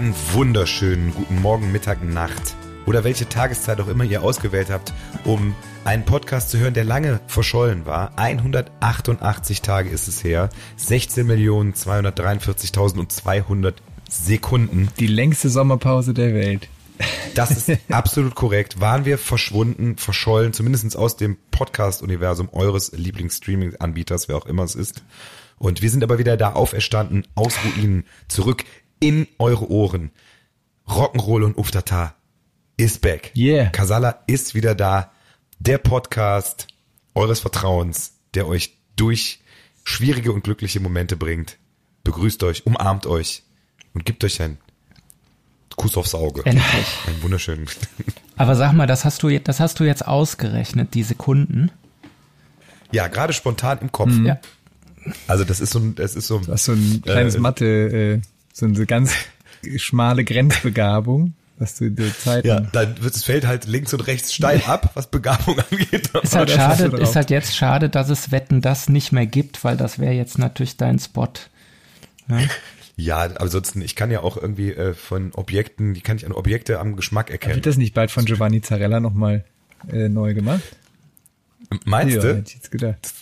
Einen wunderschönen guten Morgen, Mittag, Nacht oder welche Tageszeit auch immer ihr ausgewählt habt, um einen Podcast zu hören, der lange verschollen war. 188 Tage ist es her. 16.243.200 Sekunden. Die längste Sommerpause der Welt. Das ist absolut korrekt. Waren wir verschwunden, verschollen, zumindest aus dem Podcast-Universum eures Lieblings-Streaming-Anbieters, wer auch immer es ist. Und wir sind aber wieder da auferstanden, aus Ruinen, zurück in eure Ohren. Rock'n'Roll und Uftata ist back. Yeah. Kasala ist wieder da. Der Podcast eures Vertrauens, der euch durch schwierige und glückliche Momente bringt. Begrüßt euch, umarmt euch und gibt euch einen Kuss aufs Auge. Endlich. Einen wunderschönen. Aber sag mal, das hast du, das hast du jetzt ausgerechnet, die Sekunden. Ja, gerade spontan im Kopf. Ja. Also das ist so ein, das ist so. Du hast so ein kleines Äh, Mathe, äh, so eine ganz schmale Grenzbegabung, dass du die Zeiten. Ja, dann wird es fällt halt links und rechts steil ab, was Begabung angeht. Ist halt schade, ist halt jetzt schade, dass es Wetten das nicht mehr gibt, weil das wäre jetzt natürlich dein Spot. Ja, aber ansonsten, ich kann ja auch irgendwie äh, von Objekten, die kann ich an Objekte am Geschmack erkennen. Wird das nicht bald von Giovanni Zarella nochmal äh, neu gemacht? Meinst ja, du? hätte ich jetzt gedacht.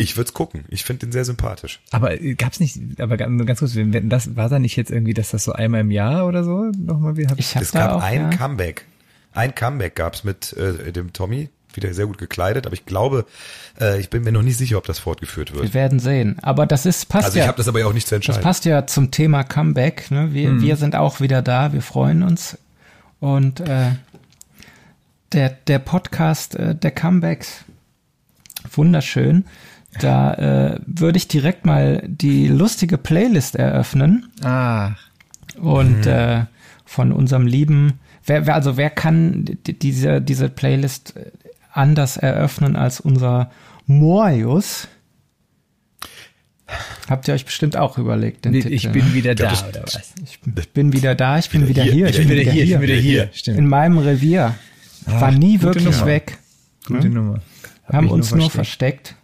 Ich würde es gucken. Ich finde den sehr sympathisch. Aber gab's nicht, aber ganz, kurz, wenn das war da nicht jetzt irgendwie, dass das so einmal im Jahr oder so nochmal wieder? Ich habe Es gab auch, ein ja, Comeback. Ein Comeback gab's mit äh, dem Tommy, wieder sehr gut gekleidet, aber ich glaube, äh, ich bin mir noch nicht sicher, ob das fortgeführt wird. wir werden sehen. Aber das ist passt Also ich ja. habe das aber ja auch nicht zu Das entscheiden. passt ja zum Thema Comeback. Ne? Wir, Hm. wir sind auch wieder da, wir freuen uns. Und äh, der, der Podcast äh, der Comebacks, wunderschön. Da äh, würde ich direkt mal die lustige Playlist eröffnen. Ah, Und äh, von unserem lieben, wer, wer, also wer kann die- diese, diese Playlist anders eröffnen als unser Morius? Habt ihr euch bestimmt auch überlegt, den nee, Titel, ich bin wieder da, oder was? Ich bin wieder da, ich bin wieder, hier, ich bin wieder hier. ich bin wieder hier. In meinem Revier. War Ach, nie wirklich Nummer. weg. Gute Nummer. Hab Haben uns nur versteckt.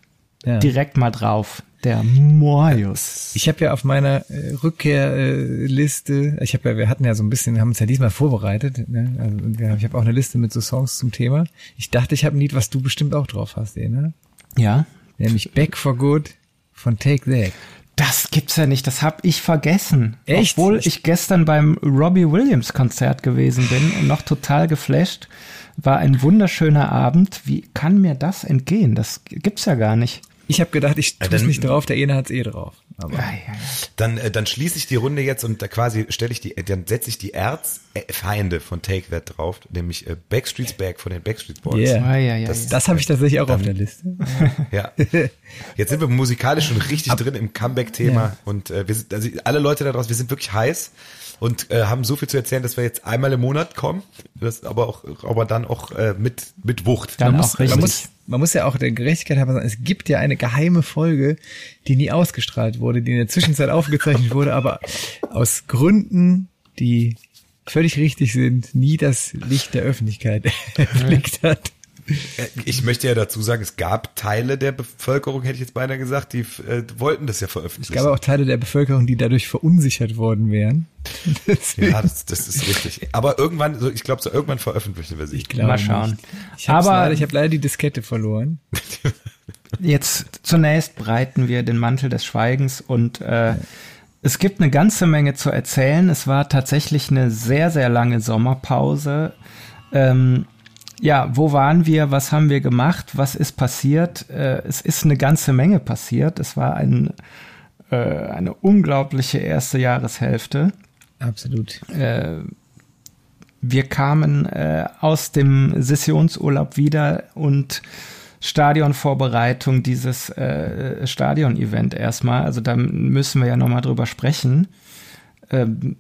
Ja. Direkt mal drauf. Der Morius. Ich habe ja auf meiner äh, Rückkehrliste, ich habe ja, wir hatten ja so ein bisschen, haben uns ja diesmal vorbereitet, ne? also, ich habe auch eine Liste mit so Songs zum Thema. Ich dachte, ich habe ein Lied, was du bestimmt auch drauf hast, eh, ne? Ja. Nämlich Back for Good von Take That. Das gibt's ja nicht, das hab ich vergessen. Echt? Obwohl ich gestern beim Robbie Williams Konzert gewesen bin und noch total geflasht. War ein wunderschöner Abend. Wie kann mir das entgehen? Das gibt's ja gar nicht. Ich habe gedacht, ich tue es dann- nicht drauf, der eine hat's eh drauf. Aber Ja, ja, ja. Dann, äh, dann schließe ich die Runde jetzt und da quasi stelle ich die, äh, dann setze ich die Erzfeinde von Take That drauf, nämlich äh, Backstreet's Back von den Backstreet Boys. Yeah. Ah, ja, ja, Das- ja. das habe ich tatsächlich auch auf der Liste. Ja. Jetzt sind wir musikalisch schon richtig drin im Comeback-Thema Ja. und äh, wir sind, also alle Leute da draußen, wir sind wirklich heiß und äh, haben so viel zu erzählen, dass wir jetzt einmal im Monat kommen, das aber auch, aber dann auch äh, mit mit Wucht. Dann man, auch muss, richtig. man, muss, man muss ja auch der Gerechtigkeit halber sagen, es gibt ja eine geheime Folge, die nie ausgestrahlt wurde, die in der Zwischenzeit aufgezeichnet wurde, aber aus Gründen, die völlig richtig sind, nie das Licht der Öffentlichkeit erblickt hat. Äh, Ich möchte ja dazu sagen, es gab Teile der Bevölkerung, hätte ich jetzt beinahe gesagt, die äh, wollten das ja Es veröffentlichen. gab auch Teile der Bevölkerung, die dadurch verunsichert worden wären. Ja, das, das ist richtig. Aber irgendwann, so, ich glaube, so irgendwann veröffentlichen wir sie. ich glaube Mal schauen. Nicht. Ich habe Aber- leider, ich hab leider die Diskette verloren. Jetzt zunächst breiten wir den Mantel des Schweigens und äh, es gibt eine ganze Menge zu erzählen. Es war tatsächlich eine sehr, sehr lange Sommerpause. Ähm, ja, wo waren wir? Was haben wir gemacht? Was ist passiert? Äh, es ist eine ganze Menge passiert. Es war ein, äh, eine unglaubliche erste Jahreshälfte. Absolut. Äh, wir kamen äh, aus dem Sessionsurlaub wieder und Stadionvorbereitung, dieses äh, Stadion-Event erstmal. Also da müssen wir ja nochmal drüber sprechen. Ähm,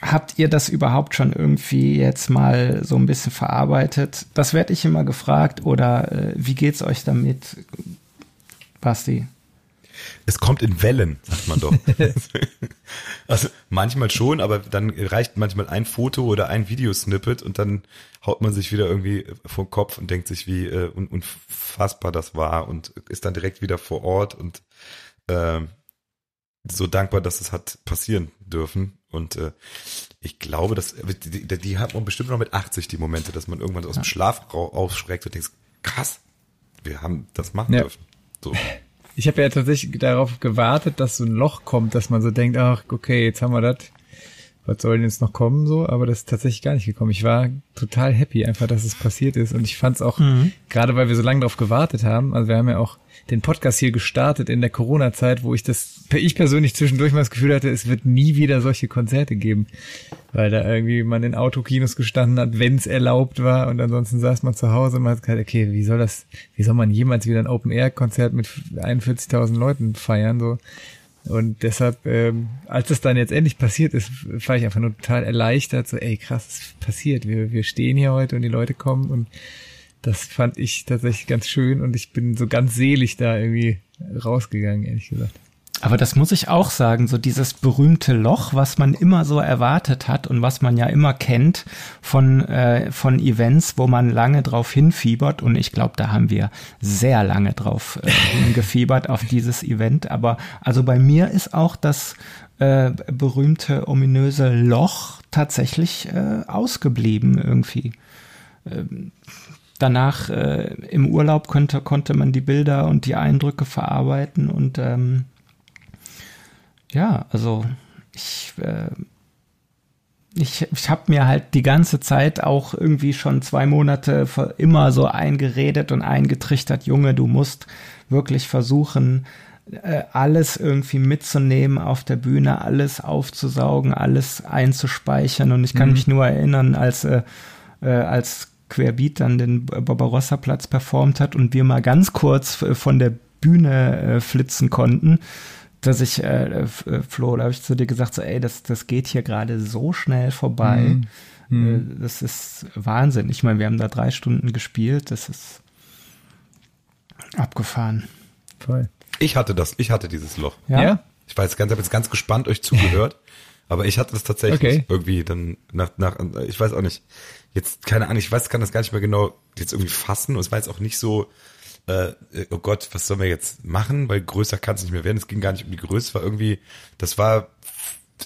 habt ihr das überhaupt schon irgendwie jetzt mal so ein bisschen verarbeitet? Das werde ich immer gefragt. Oder äh, wie geht's euch damit, Basti? Es kommt in Wellen, sagt man doch. also manchmal schon, aber dann reicht manchmal ein Foto oder ein Videosnippet und dann haut man sich wieder irgendwie vom Kopf und denkt sich, wie äh, un unfassbar das war und ist dann direkt wieder vor Ort und ähm, so dankbar, dass es hat passieren dürfen. Und äh, ich glaube, dass die, die, die hat man bestimmt noch mit 80 die Momente, dass man irgendwann aus dem Schlaf aufschreckt und denkt, krass, wir haben das machen ja. dürfen. So. Ich habe ja tatsächlich darauf gewartet, dass so ein Loch kommt, dass man so denkt, ach, okay, jetzt haben wir das was soll denn jetzt noch kommen so, aber das ist tatsächlich gar nicht gekommen. Ich war total happy einfach, dass es passiert ist und ich fand es auch, mhm. gerade weil wir so lange darauf gewartet haben, also wir haben ja auch den Podcast hier gestartet in der Corona-Zeit, wo ich das, ich persönlich zwischendurch mal das Gefühl hatte, es wird nie wieder solche Konzerte geben, weil da irgendwie man in Autokinos gestanden hat, wenn es erlaubt war und ansonsten saß man zu Hause und man hat gesagt, okay, wie soll das, wie soll man jemals wieder ein Open-Air-Konzert mit 41.000 Leuten feiern, so. Und deshalb, ähm, als es dann jetzt endlich passiert ist, war ich einfach nur total erleichtert, so, ey, krass, es passiert. Wir, wir stehen hier heute und die Leute kommen und das fand ich tatsächlich ganz schön und ich bin so ganz selig da irgendwie rausgegangen, ehrlich gesagt. Aber das muss ich auch sagen, so dieses berühmte Loch, was man immer so erwartet hat und was man ja immer kennt von, äh, von Events, wo man lange drauf hinfiebert. Und ich glaube, da haben wir sehr lange drauf äh, hingefiebert auf dieses Event. Aber also bei mir ist auch das äh, berühmte ominöse Loch tatsächlich äh, ausgeblieben irgendwie. Ähm, danach äh, im Urlaub konnte, konnte man die Bilder und die Eindrücke verarbeiten und ähm, ja, also ich, äh, ich, ich habe mir halt die ganze Zeit auch irgendwie schon zwei Monate immer so eingeredet und eingetrichtert, Junge, du musst wirklich versuchen, äh, alles irgendwie mitzunehmen auf der Bühne, alles aufzusaugen, alles einzuspeichern. Und ich kann mhm. mich nur erinnern, als, äh, äh, als Querbeat dann den Barbarossa-Platz performt hat und wir mal ganz kurz von der Bühne äh, flitzen konnten dass ich, äh, äh, Flo, da habe ich zu dir gesagt, so, ey, das, das geht hier gerade so schnell vorbei. Mhm. Mhm. Äh, das ist Wahnsinn. Ich meine, wir haben da drei Stunden gespielt, das ist abgefahren. Voll. Ich hatte das, ich hatte dieses Loch. Ja. ja? Ich war jetzt ganz, habe jetzt ganz gespannt euch zugehört, aber ich hatte das tatsächlich okay. irgendwie dann nach, nach, ich weiß auch nicht, jetzt keine Ahnung, ich weiß, kann das gar nicht mehr genau jetzt irgendwie fassen und es war jetzt auch nicht so, äh, oh Gott, was sollen wir jetzt machen? Weil größer kann es nicht mehr werden. Es ging gar nicht um die Größe, war irgendwie, das war,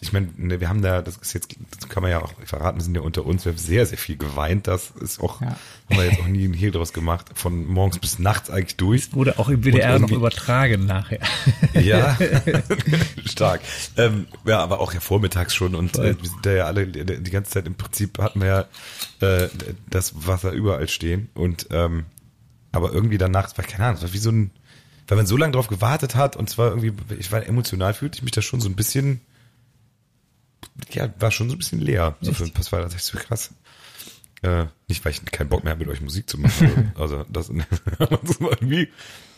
ich meine, ne, wir haben da, das ist jetzt, das kann man ja auch verraten, wir sind ja unter uns, wir haben sehr, sehr viel geweint. Das ist auch, ja. haben wir jetzt auch nie einen Hehl draus gemacht, von morgens bis nachts eigentlich durch. Wurde auch im WDR noch übertragen nachher. Ja, stark. Ähm, ja, aber auch ja vormittags schon und äh, wir sind da ja alle die ganze Zeit im Prinzip hatten wir ja äh, das Wasser überall stehen und ähm, aber irgendwie danach, es war keine Ahnung, es war wie so ein, weil man so lange drauf gewartet hat und zwar irgendwie, ich war emotional, fühlte ich mich da schon so ein bisschen, ja, war schon so ein bisschen leer. So für ein paar das ist so krass. Äh, nicht, weil ich keinen Bock mehr habe, mit euch Musik zu machen. also das, das war irgendwie,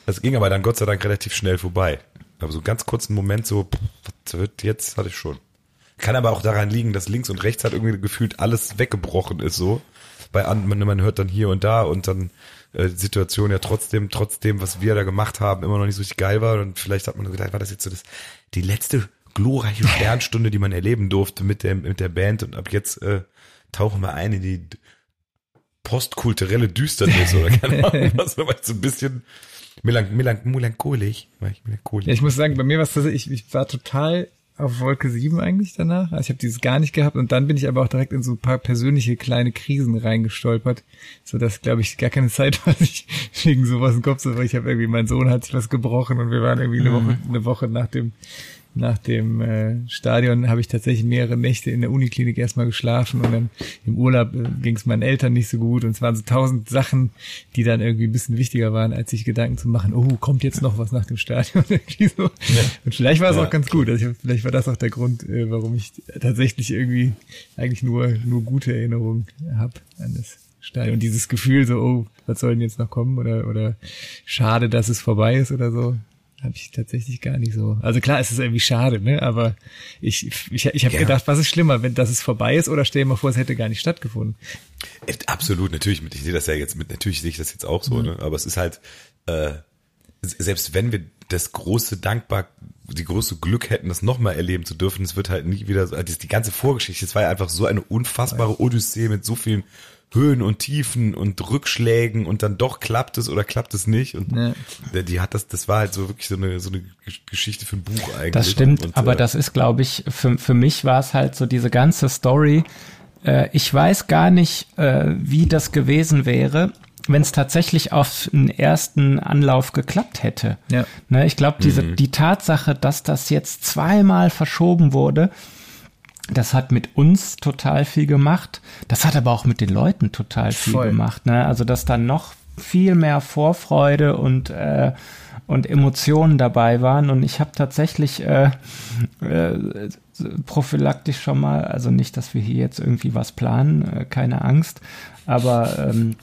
das ging aber dann Gott sei Dank relativ schnell vorbei. Aber so einen ganz kurzen Moment so, was wird jetzt, hatte ich schon. Kann aber auch daran liegen, dass links und rechts halt irgendwie gefühlt alles weggebrochen ist so. Bei anderen, man hört dann hier und da und dann äh, Situation ja trotzdem, trotzdem, was wir da gemacht haben, immer noch nicht so richtig geil war. Und vielleicht hat man gedacht, war das jetzt so das, die letzte glorreiche Sternstunde, die man erleben durfte mit der, mit der Band. Und ab jetzt äh, tauchen wir ein in die postkulturelle Düsternis oder keine Ahnung, was so ein bisschen melanch melanch melancholisch. Ich melancholisch. Ja, ich muss sagen, bei mir war es ich, ich war total auf Wolke 7 eigentlich danach. Also ich habe dieses gar nicht gehabt und dann bin ich aber auch direkt in so ein paar persönliche kleine Krisen reingestolpert, so dass glaube ich gar keine Zeit war, sich wegen sowas im Kopf zu, weil ich habe irgendwie mein Sohn hat sich was gebrochen und wir waren irgendwie eine Woche mhm. eine Woche nach dem nach dem äh, Stadion habe ich tatsächlich mehrere Nächte in der Uniklinik erstmal geschlafen und dann im Urlaub äh, ging es meinen Eltern nicht so gut und es waren so tausend Sachen, die dann irgendwie ein bisschen wichtiger waren, als sich Gedanken zu machen, oh, kommt jetzt noch was nach dem Stadion irgendwie so. Ja. Und vielleicht war es ja. auch ganz gut, also ich, vielleicht war das auch der Grund, äh, warum ich tatsächlich irgendwie eigentlich nur nur gute Erinnerungen habe an das Stadion. Und dieses Gefühl so, oh, was soll denn jetzt noch kommen oder oder schade, dass es vorbei ist oder so habe ich tatsächlich gar nicht so. Also klar, es ist irgendwie schade, ne? Aber ich, ich, ich habe ja. gedacht, was ist schlimmer, wenn das es vorbei ist oder stell dir mal vor, es hätte gar nicht stattgefunden. Äh, absolut, natürlich. Ich sehe das ja jetzt mit, natürlich sehe ich das jetzt auch so, mhm. ne? Aber es ist halt, äh, selbst wenn wir das große dankbar, die große Glück hätten, das nochmal erleben zu dürfen, es wird halt nie wieder so, die ganze Vorgeschichte, es war ja einfach so eine unfassbare Odyssee mit so vielen Höhen und Tiefen und Rückschlägen und dann doch klappt es oder klappt es nicht. Und Ja. die hat das, das war halt so wirklich so eine, so eine Geschichte für ein Buch eigentlich. Das stimmt, und, aber äh, das ist, glaube ich, für, für mich war es halt so diese ganze Story. Äh, ich weiß gar nicht, äh, wie das gewesen wäre, wenn es tatsächlich auf den ersten Anlauf geklappt hätte. Ja. Ne, ich glaube, diese die Tatsache, dass das jetzt zweimal verschoben wurde, das hat mit uns total viel gemacht. Das hat aber auch mit den Leuten total viel Voll. gemacht. Ne? Also dass da noch viel mehr Vorfreude und äh, und Emotionen dabei waren. Und ich habe tatsächlich äh, äh, prophylaktisch schon mal, also nicht, dass wir hier jetzt irgendwie was planen, äh, keine Angst, aber ähm,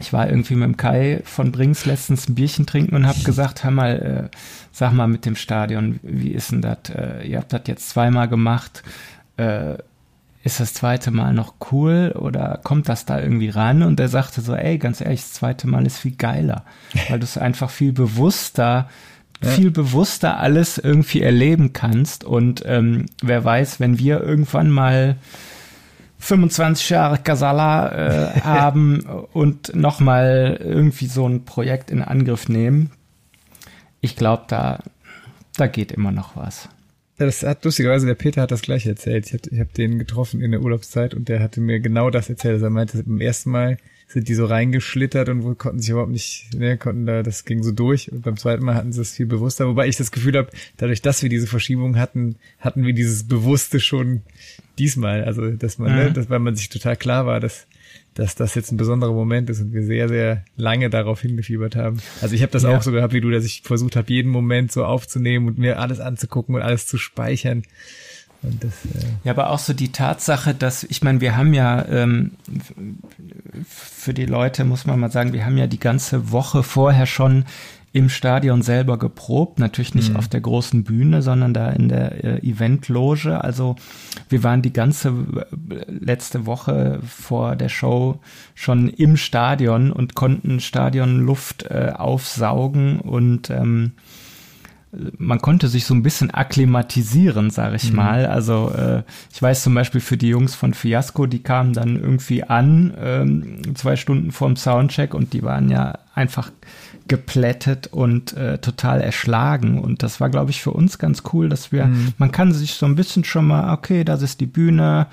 ich war irgendwie mit dem Kai von Brings letztens ein Bierchen trinken und habe gesagt, hör mal, äh, sag mal mit dem Stadion, wie ist denn das? Äh, ihr habt das jetzt zweimal gemacht. Äh, ist das zweite Mal noch cool oder kommt das da irgendwie ran? Und er sagte so, ey, ganz ehrlich, das zweite Mal ist viel geiler, weil du es einfach viel bewusster, viel bewusster alles irgendwie erleben kannst. Und ähm, wer weiß, wenn wir irgendwann mal 25 Jahre Casala äh, haben und nochmal irgendwie so ein Projekt in Angriff nehmen, ich glaube, da, da geht immer noch was. Ja, das hat lustigerweise, der Peter hat das gleiche erzählt. Ich habe ich hab den getroffen in der Urlaubszeit und der hatte mir genau das erzählt. Also er meinte, beim ersten Mal sind die so reingeschlittert und konnten sich überhaupt nicht, ne, konnten da, das ging so durch. Und beim zweiten Mal hatten sie es viel bewusster. Wobei ich das Gefühl habe, dadurch, dass wir diese Verschiebung hatten, hatten wir dieses Bewusste schon diesmal. Also, dass man, ne, Mhm. dass, weil man sich total klar war, dass, dass das jetzt ein besonderer Moment ist und wir sehr, sehr lange darauf hingefiebert haben. Also ich habe das Ja. auch so gehabt wie du, dass ich versucht habe, jeden Moment so aufzunehmen und mir alles anzugucken und alles zu speichern. Und das, äh, Ja, aber auch so die Tatsache, dass, ich meine, wir haben ja, ähm, für die Leute muss man mal sagen, wir haben ja die ganze Woche vorher schon im Stadion selber geprobt, natürlich nicht auf der großen Bühne, sondern da in der äh, Eventloge. Also wir waren die ganze äh, letzte Woche vor der Show schon im Stadion und konnten Stadionluft äh, aufsaugen. Und ähm, man konnte sich so ein bisschen akklimatisieren, sage ich mal. Also äh, ich weiß zum Beispiel für die Jungs von Fiasco, die kamen dann irgendwie an, ähm, zwei Stunden vorm Soundcheck und die waren ja einfach geplättet und äh, total erschlagen. Und das war, glaube ich, für uns ganz cool, dass wir, man kann sich so ein bisschen schon mal, okay, das ist die Bühne.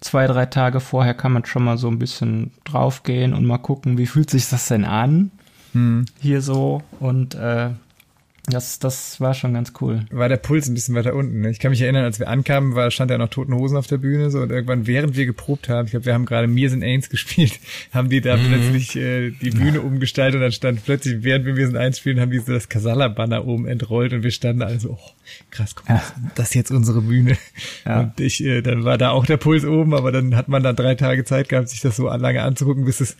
Zwei, drei Tage vorher kann man schon mal so ein bisschen draufgehen und mal gucken, wie fühlt sich das denn an? Hier so. Und äh, das, das war schon ganz cool. war der Puls ein bisschen weiter unten. Ne? Ich kann mich erinnern, als wir ankamen, war, stand ja noch Toten Hosen auf der Bühne so und irgendwann, während wir geprobt haben, ich glaube, wir haben gerade Mirrors and Ains gespielt, haben die da plötzlich äh, die Bühne umgestaltet und dann stand plötzlich, während wir Mirrors and Ains spielen, haben die so das Casala-Banner oben entrollt und wir standen alle so, oh, krass, guck mal, das ist jetzt unsere Bühne. Ja. Und ich, äh, dann war da auch der Puls oben, aber dann hat man dann drei Tage Zeit gehabt, sich das so lange anzugucken, bis es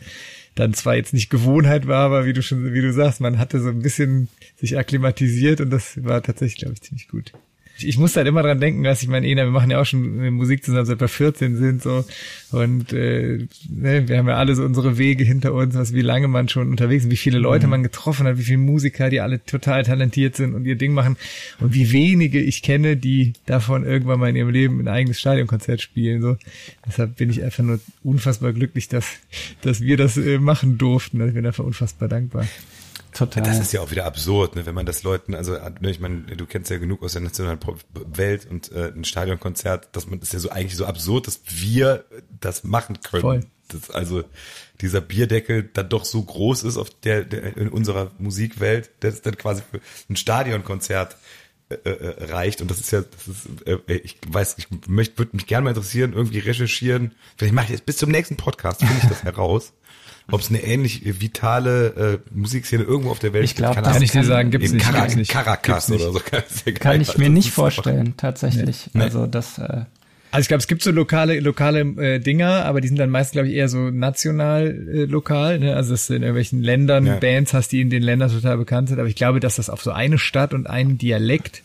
dann zwar jetzt nicht Gewohnheit war, aber wie du schon, wie du sagst, man hatte so ein bisschen sich akklimatisiert und das war tatsächlich, glaube ich, ziemlich gut. Ich, muss halt immer dran denken, dass ich meine, Ena, wir machen ja auch schon Musik zusammen, seit wir 14 sind so und äh, ne, wir haben ja alle so unsere Wege hinter uns, was wie lange man schon unterwegs ist, wie viele Leute man getroffen hat, wie viele Musiker, die alle total talentiert sind und ihr Ding machen und wie wenige ich kenne, die davon irgendwann mal in ihrem Leben ein eigenes Stadionkonzert spielen. So, deshalb bin ich einfach nur unfassbar glücklich, dass dass wir das äh, machen durften. Also Ich bin einfach unfassbar dankbar. Total. Das ist ja auch wieder absurd, ne, wenn man das Leuten, also ne, ich meine, du kennst ja genug aus der nationalen Welt und äh, ein Stadionkonzert, dass man das ist ja so eigentlich so absurd, dass wir das machen können. Voll. Das, also dieser Bierdeckel dann doch so groß ist auf der, der in unserer Musikwelt, dass es dann quasi für ein Stadionkonzert äh, äh, reicht und das ist ja, das ist, äh, ich weiß, ich möchte, würde mich gerne mal interessieren, irgendwie recherchieren. Vielleicht mache ich jetzt bis zum nächsten Podcast finde ich das heraus, ob es eine ähnlich vitale äh, Musikszene irgendwo auf der Welt Ich glaub, das Kann Ahnung, ich dir sagen, gibt's in nicht. Gibt's nicht. Caracas Gibt's oder nicht. so. Kann, ja Kann ich mir nicht vorstellen, tatsächlich. Nee. Also das, äh, Also ich glaube, es gibt so lokale lokale äh, Dinger, aber die sind dann meist, glaube ich, eher so national äh, lokal. Ne? Also dass du in irgendwelchen Ländern Ja. Bands hast, die in den Ländern total bekannt sind. Aber ich glaube, dass das auf so eine Stadt und einen Dialekt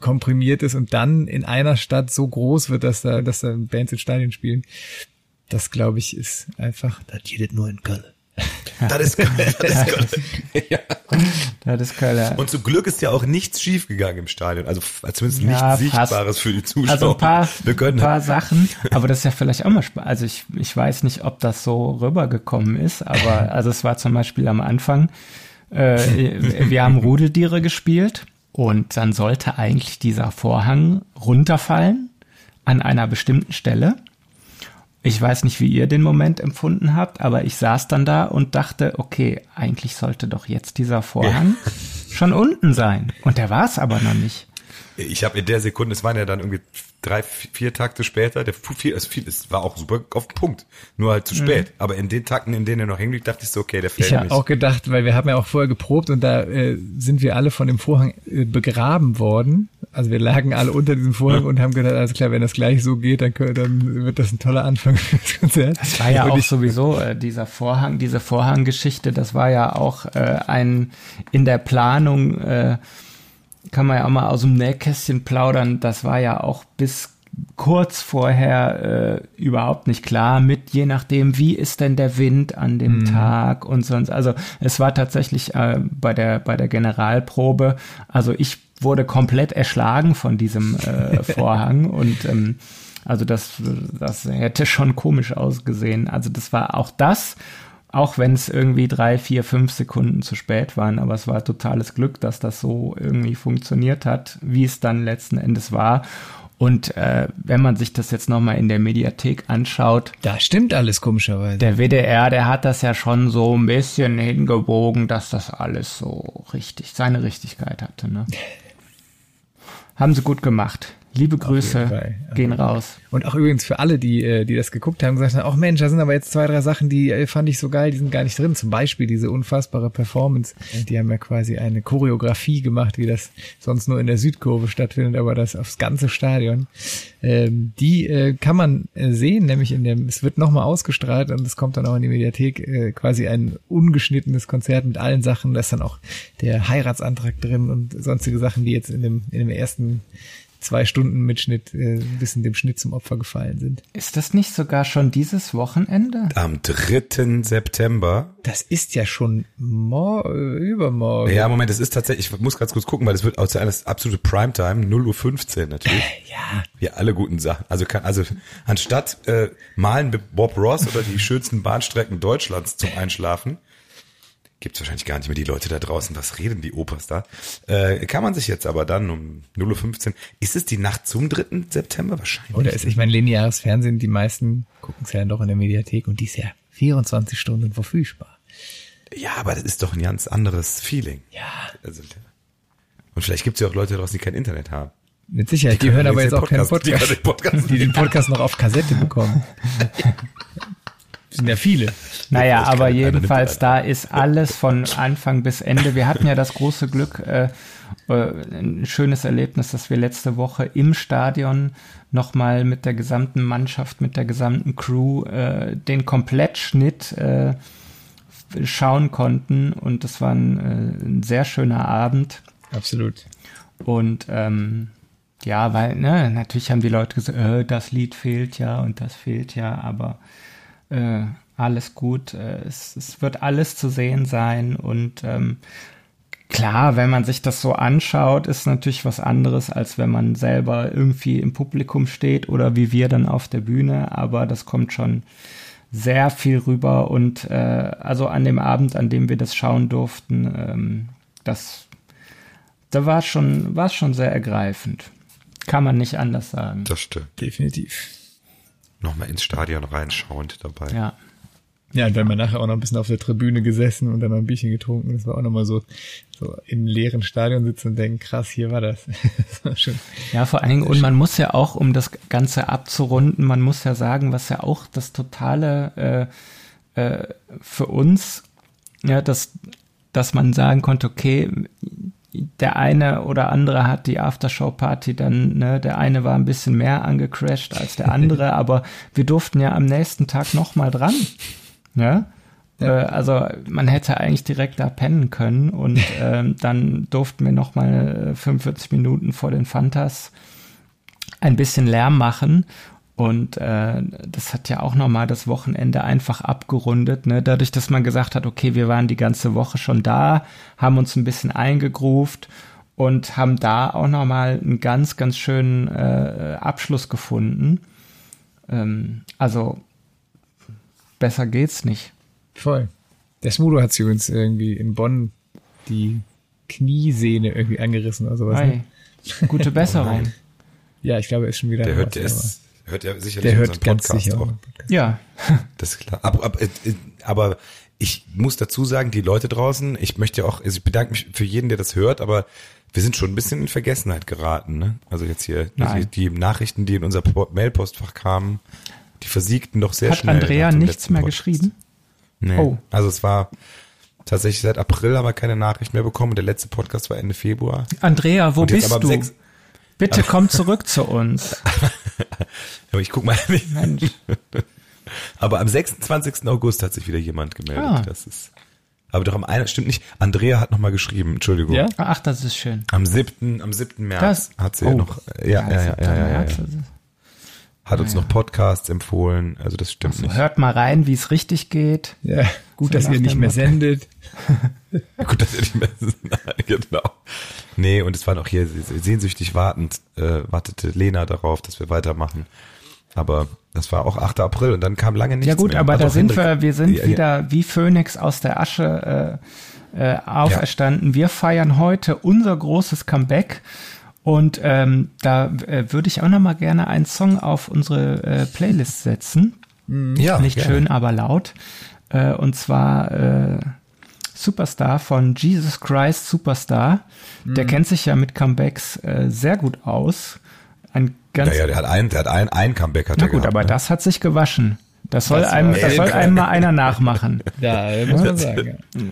komprimiert ist und dann in einer Stadt so groß wird, dass da, dass da Bands in Stadien spielen. Das glaube ich ist einfach. Das geht nur in Köln. Das ist, das ist Köln. ja. Das ist Köln. Und zum Glück ist ja auch nichts schiefgegangen im Stadion. Also zumindest Ja, nichts fast. Sichtbares für die Zuschauer. Also ein paar, Wir können ein paar Sachen, aber das ist ja vielleicht auch mal spannend. Also ich, ich weiß nicht, ob das so rübergekommen ist, aber also es war zum Beispiel am Anfang, äh, wir haben Rudeltiere gespielt und dann sollte eigentlich dieser Vorhang runterfallen an einer bestimmten Stelle. Ich weiß nicht, wie ihr den Moment empfunden habt, aber ich saß dann da und dachte, okay, eigentlich sollte doch jetzt dieser Vorhang schon unten sein. Und der war es aber noch nicht. Ich habe in der Sekunde, es waren ja dann irgendwie drei, vier Takte später, der vier, es, fiel, es war auch super auf den Punkt, nur halt zu spät. Aber in den Takten, in denen er noch hängen liegt, dachte ich so, okay, der fällt Ich habe nicht. auch gedacht, weil wir haben ja auch vorher geprobt und da äh, sind wir alle von dem Vorhang äh, begraben worden. Also wir lagen alle unter diesem Vorhang und haben gedacht, alles klar, wenn das gleich so geht, dann, können, dann wird das ein toller Anfang für das Konzert. Das war ja und auch ich, sowieso äh, dieser Vorhang, diese Vorhanggeschichte, das war ja auch äh, ein in der Planung, äh, kann man ja auch mal aus dem Nähkästchen plaudern, das war ja auch bis kurz vorher äh, überhaupt nicht klar mit, je nachdem, wie ist denn der Wind an dem Tag und sonst. Also es war tatsächlich äh, bei der bei der Generalprobe, also ich wurde komplett erschlagen von diesem äh, Vorhang und ähm, also das, das hätte schon komisch ausgesehen. Also das war auch das, auch wenn es irgendwie drei, vier, fünf Sekunden zu spät waren, aber es war totales Glück, dass das so irgendwie funktioniert hat, wie es dann letzten Endes war. Und äh, wenn man sich das jetzt nochmal in der Mediathek anschaut, da stimmt alles komischerweise. der WDR, der hat das ja schon so ein bisschen hingebogen, dass das alles so richtig, seine Richtigkeit hatte. Ne? Haben sie gut gemacht. Liebe Grüße gehen raus. Und auch übrigens für alle, die, äh, die das geguckt haben, gesagt haben, ach Mensch, da sind aber jetzt zwei, drei Sachen, die äh, fand ich so geil, die sind gar nicht drin. Zum Beispiel diese unfassbare Performance. Die haben ja quasi eine Choreografie gemacht, wie das sonst nur in der Südkurve stattfindet, aber das aufs ganze Stadion. Ähm, die äh, kann man sehen, nämlich in dem, es wird nochmal ausgestrahlt und es kommt dann auch in die Mediathek, quasi ein ungeschnittenes Konzert mit allen Sachen. Da ist dann auch der Heiratsantrag drin und sonstige Sachen, die jetzt in dem, in dem ersten zwei Stunden Mitschnitt äh, ein bisschen dem Schnitt zum Opfer gefallen sind. Ist das nicht sogar schon dieses Wochenende? Am 3. September. Das ist ja schon mor äh, übermorgen. Ja, Moment, es ist tatsächlich, ich muss ganz kurz gucken, weil das wird auch das absolute Primetime, 0.15 Uhr natürlich. Ja, Wie alle guten Sachen. Also kann, also anstatt äh, malen mit Bob Ross oder die schönsten Bahnstrecken Deutschlands zum Einschlafen, gibt's wahrscheinlich gar nicht mehr die Leute da draußen, was reden die Opas da? Äh, kann man sich jetzt aber dann um 0.15 Uhr, ist es die Nacht zum 3. September wahrscheinlich? Oder ist, ich meine, lineares Fernsehen, die meisten gucken es ja doch in der Mediathek und die ist ja 24 Stunden verfügbar. Ja, aber das ist doch ein ganz anderes Feeling. Ja, Also, und vielleicht gibt's ja auch Leute draußen, die kein Internet haben. mit Sicherheit. Die, können hören aber jetzt auch keinen Podcast- die Podcast, hören den Podcast die den Podcast noch auf Kassette bekommen. sind ja viele. Naja, aber jedenfalls da ist alles von Anfang bis Ende. Wir hatten ja das große Glück, äh, äh, ein schönes Erlebnis, dass wir letzte Woche im Stadion nochmal mit der gesamten Mannschaft, mit der gesamten Crew äh, den Komplettschnitt äh, schauen konnten und das war ein, äh, ein sehr schöner Abend. Absolut. Und ähm, ja, weil, ne, natürlich haben die Leute gesagt, äh, das Lied fehlt ja und das fehlt ja, aber äh, alles gut. Äh, es, es wird alles zu sehen sein und ähm, klar, wenn man sich das so anschaut, ist natürlich was anderes, als wenn man selber irgendwie im Publikum steht oder wie wir dann auf der Bühne, aber das kommt schon sehr viel rüber und äh, also an dem Abend, an dem wir das schauen durften, ähm, das da war schon war schon sehr ergreifend. Kann man nicht anders sagen. Das stimmt. Definitiv. Nochmal ins Stadion reinschauend dabei. Ja. Ja, und dann haben wir nachher auch noch ein bisschen auf der Tribüne gesessen und dann noch ein Bierchen getrunken. Das war auch nochmal so, so im leeren Stadion sitzen und denken, krass, hier war das. das war schon. Ja, vor allen Dingen, und man muss ja auch, um das Ganze abzurunden, man muss ja sagen, was ja auch das totale äh, äh, für uns, ja, dass, dass man sagen konnte, okay, der eine oder andere hat die Aftershow-Party dann, ne, der eine war ein bisschen mehr angecrashed als der andere, aber wir durften ja am nächsten Tag nochmal dran. Ja? Äh, also man hätte eigentlich direkt da pennen können und ähm, dann durften wir nochmal 45 Minuten vor den Fantas ein bisschen Lärm machen. Und äh, das hat ja auch nochmal das Wochenende einfach abgerundet. Ne? Dadurch, dass man gesagt hat, okay, wir waren die ganze Woche schon da, haben uns ein bisschen eingegruft und haben da auch nochmal einen ganz, ganz schönen äh, Abschluss gefunden. Ähm, also besser geht's nicht. Voll. Der Smudo hat sich übrigens irgendwie in Bonn die Kniesehne irgendwie angerissen oder sowas. Ne? Gute Besserung. ja, ich glaube, er ist schon wieder. Der hört, der ist, hört ja sicherlich der hört ganz sicher auch. Ja. Das ist klar. Aber, aber, äh, aber ich muss dazu sagen, die Leute draußen, ich möchte auch, also ich bedanke mich für jeden, der das hört, aber wir sind schon ein bisschen in Vergessenheit geraten, ne? Also jetzt hier die, die, Nachrichten, die in unser Mailpostfach kamen, die versiegten doch sehr Hat schnell. Hat Andrea nichts mehr Podcast. geschrieben? Nee. Oh. Also es war tatsächlich seit April haben wir keine Nachricht mehr bekommen. Der letzte Podcast war Ende Februar. Andrea, wo bist du? 6, Bitte komm zurück zu uns. aber ich guck mal. Mensch. aber am 26. August hat sich wieder jemand gemeldet. Ah. Das ist. Aber doch am einen, stimmt nicht. Andrea hat nochmal geschrieben, Entschuldigung. Ja? Ach, das ist schön. Am 7. Am 7. März das? hat sie oh. noch, ja, ja, ja, ja, ja, ja, ja. Hat uns noch Podcasts empfohlen, also das stimmt also, nicht. Hört mal rein, wie es richtig geht. Ja, gut, so dass ihr nicht mehr sendet. gut, dass ihr nicht mehr sendet, genau. Nee, und es war noch hier sehnsüchtig wartend, äh, wartete Lena darauf, dass wir weitermachen. Aber das war auch 8. April und dann kam lange nichts Ja gut, mehr. aber da sind wir, wir sind ja, wieder wie Phönix aus der Asche äh, äh, auferstanden. Ja. Wir feiern heute unser großes Comeback und ähm, da äh, würde ich auch noch mal gerne einen Song auf unsere äh, Playlist setzen. Mhm. Ja, nicht gerne. schön, aber laut. Äh, und zwar äh, Superstar von Jesus Christ Superstar. Mhm. Der kennt sich ja mit Comebacks äh, sehr gut aus. Ein ganz naja, der hat ein, der hat ein, ein Comeback hat Na er gut, gehabt, aber ne? das hat sich gewaschen. Das soll das einem, das soll einem mal einer nachmachen. ja, muss man sagen. Ja.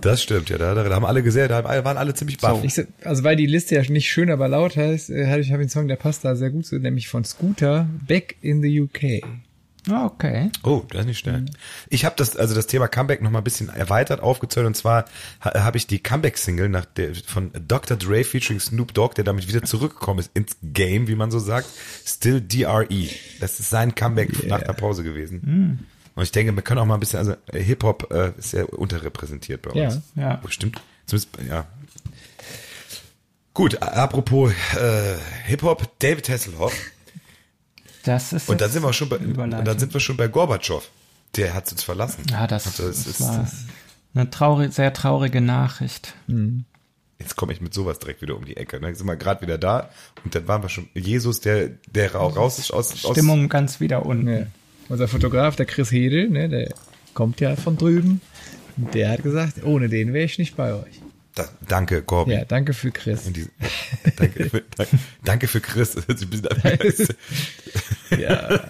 Das stimmt, ja. Da, da haben alle gesehen, da waren alle ziemlich baff. So, also weil die Liste ja nicht schön, aber laut heißt, äh, habe ich hab den Song, der passt da sehr gut zu, nämlich von Scooter, Back in the UK. Ah, okay. Oh, das ist nicht schnell. Ich habe das, also das Thema Comeback noch mal ein bisschen erweitert aufgezählt und zwar ha, habe ich die Comeback-Single nach der von Dr. Dre featuring Snoop Dogg, der damit wieder zurückgekommen ist ins Game, wie man so sagt, Still DRE. Das ist sein Comeback yeah. nach der Pause gewesen. Mhm. Und ich denke, wir können auch mal ein bisschen, also Hip-Hop äh, ist sehr unterrepräsentiert bei uns. Ja, ja. Bestimmt. Zumindest, ja. Gut, apropos äh, Hip-Hop, David Hasselhoff das ist und dann sind wir schon bei, und dann sind wir schon bei Gorbatschow. Der hat uns verlassen. Ja, das, also, das ist war eine traurig, sehr traurige Nachricht. Mhm. Jetzt komme ich mit sowas direkt wieder um die Ecke. Dann sind wir gerade wieder da und dann waren wir schon Jesus, der der raus ist aus Stimmung aus, ganz wieder unten. Ja. Unser Fotograf, der Chris Hedel, ne, der kommt ja von drüben. Der hat gesagt, ohne den wäre ich nicht bei euch. Da, danke, Corby. Ja, danke für Chris. Die, danke, für, danke für Chris. ja.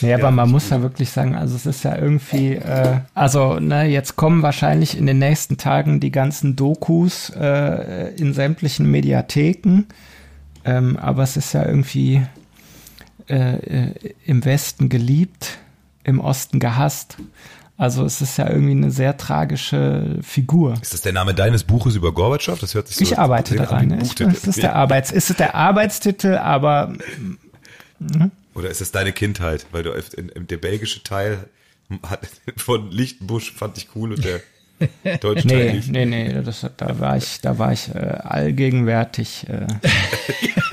Ja, aber man muss ja wirklich sagen, also es ist ja irgendwie, äh, also ne, jetzt kommen wahrscheinlich in den nächsten Tagen die ganzen Dokus äh, in sämtlichen Mediatheken, ähm, aber es ist ja irgendwie äh, äh im Westen geliebt, im Osten gehasst. Also es ist ja irgendwie eine sehr tragische Figur. Ist das der Name deines Buches über Gorbatschow? Das hört sich so Ich arbeite daran. Ne? Ich, das ist der Arbeits, ist der Arbeitstitel, aber hm? Oder ist es deine Kindheit? Weil du in, in, der belgische Teil hat, von Lichtenbusch fand ich cool und der deutsche nee. Nee, nee, das, da war ich, da war ich äh, allgegenwärtig. Äh.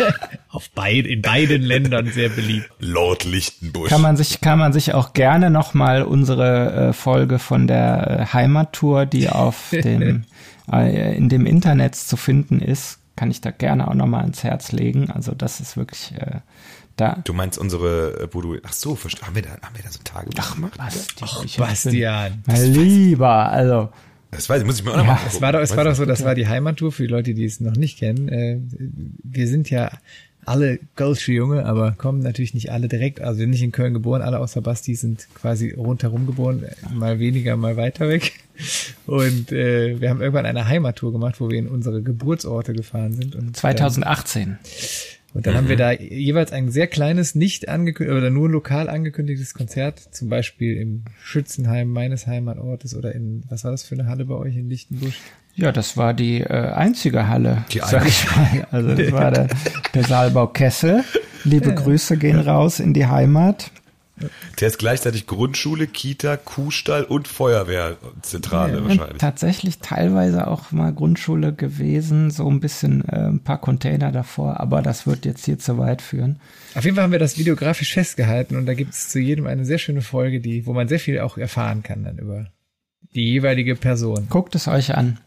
Auf beid, in beiden Ländern sehr beliebt. Lord Lichtenbusch. Kann man sich, kann man sich auch gerne nochmal unsere äh, Folge von der äh, Heimattour, die auf dem, äh, in dem Internet zu finden ist, kann ich da gerne auch nochmal ins Herz legen. Also das ist wirklich, äh, da. Du meinst unsere, äh, wo du, ach so, haben wir da, haben wir da so Tage ach, gemacht? Basti, ach, Bastian. Mein Lieber, also. Das weiß ich, muss ich mir auch noch ja, mal Es war doch, es war doch so, das war die Heimattour für die Leute, die es noch nicht kennen. Äh, wir sind ja alle Goldschee-Junge, aber kommen natürlich nicht alle direkt. Also wir sind nicht in Köln geboren, alle außer Basti sind quasi rundherum geboren, mal weniger, mal weiter weg. Und äh, wir haben irgendwann eine Heimattour gemacht, wo wir in unsere Geburtsorte gefahren sind. Und 2018. Und dann mhm. haben wir mhm. da jeweils ein sehr kleines, nicht angekündigt oder nur lokal angekündigtes Konzert, zum Beispiel im Schützenheim meines Heimatortes oder in, was war das für eine Halle bei euch in Lichtenbusch? Ja, das war die äh, einzige Halle, die sag ich mal. Also das war der, der Saalbau Kessel. Liebe Grüße gehen raus in die Heimat. Der ist gleichzeitig Grundschule, Kita, Kuhstall und Feuerwehrzentrale Ja, wahrscheinlich. Tatsächlich teilweise auch mal Grundschule gewesen, so ein bisschen äh, ein paar Container davor, aber das wird jetzt hier zu weit führen. Auf jeden Fall haben wir das videografisch festgehalten und da gibt es zu jedem eine sehr schöne Folge, die, wo man sehr viel auch erfahren kann dann über die jeweilige Person. Guckt es euch an.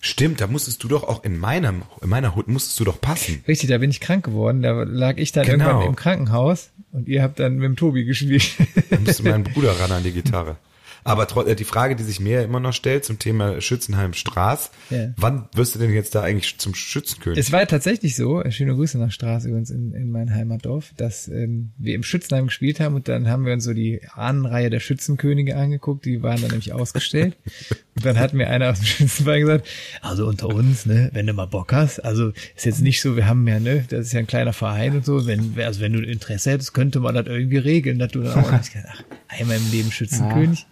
Stimmt, da musstest du doch auch in meinem, in meiner Hut musstest du doch passen. Richtig, da bin ich krank geworden. Da lag ich dann Genau. irgendwann im Krankenhaus und ihr habt dann mit dem Tobi gespielt. Da musste mein Bruder ran an die Gitarre. Aber äh, die Frage, die sich mir immer noch stellt zum Thema Schützenheim Straß, Ja. wann wirst du denn jetzt da eigentlich zum Schützenkönig? Es war tatsächlich so, äh, schöne Grüße nach Straße übrigens in, in mein Heimatdorf, dass ähm, wir im Schützenheim gespielt haben und dann haben wir uns so die Ahnenreihe der Schützenkönige angeguckt, die waren dann nämlich ausgestellt. Und dann hat mir einer aus dem Schützenverein gesagt, also unter uns, ne, wenn du mal Bock hast, also ist jetzt nicht so, wir haben ja, ne, das ist ja ein kleiner Verein und so, wenn, also wenn du Interesse hättest, könnte man das irgendwie regeln, dass du dann auch, und ich gesagt, ach, einmal im Leben Schützenkönig.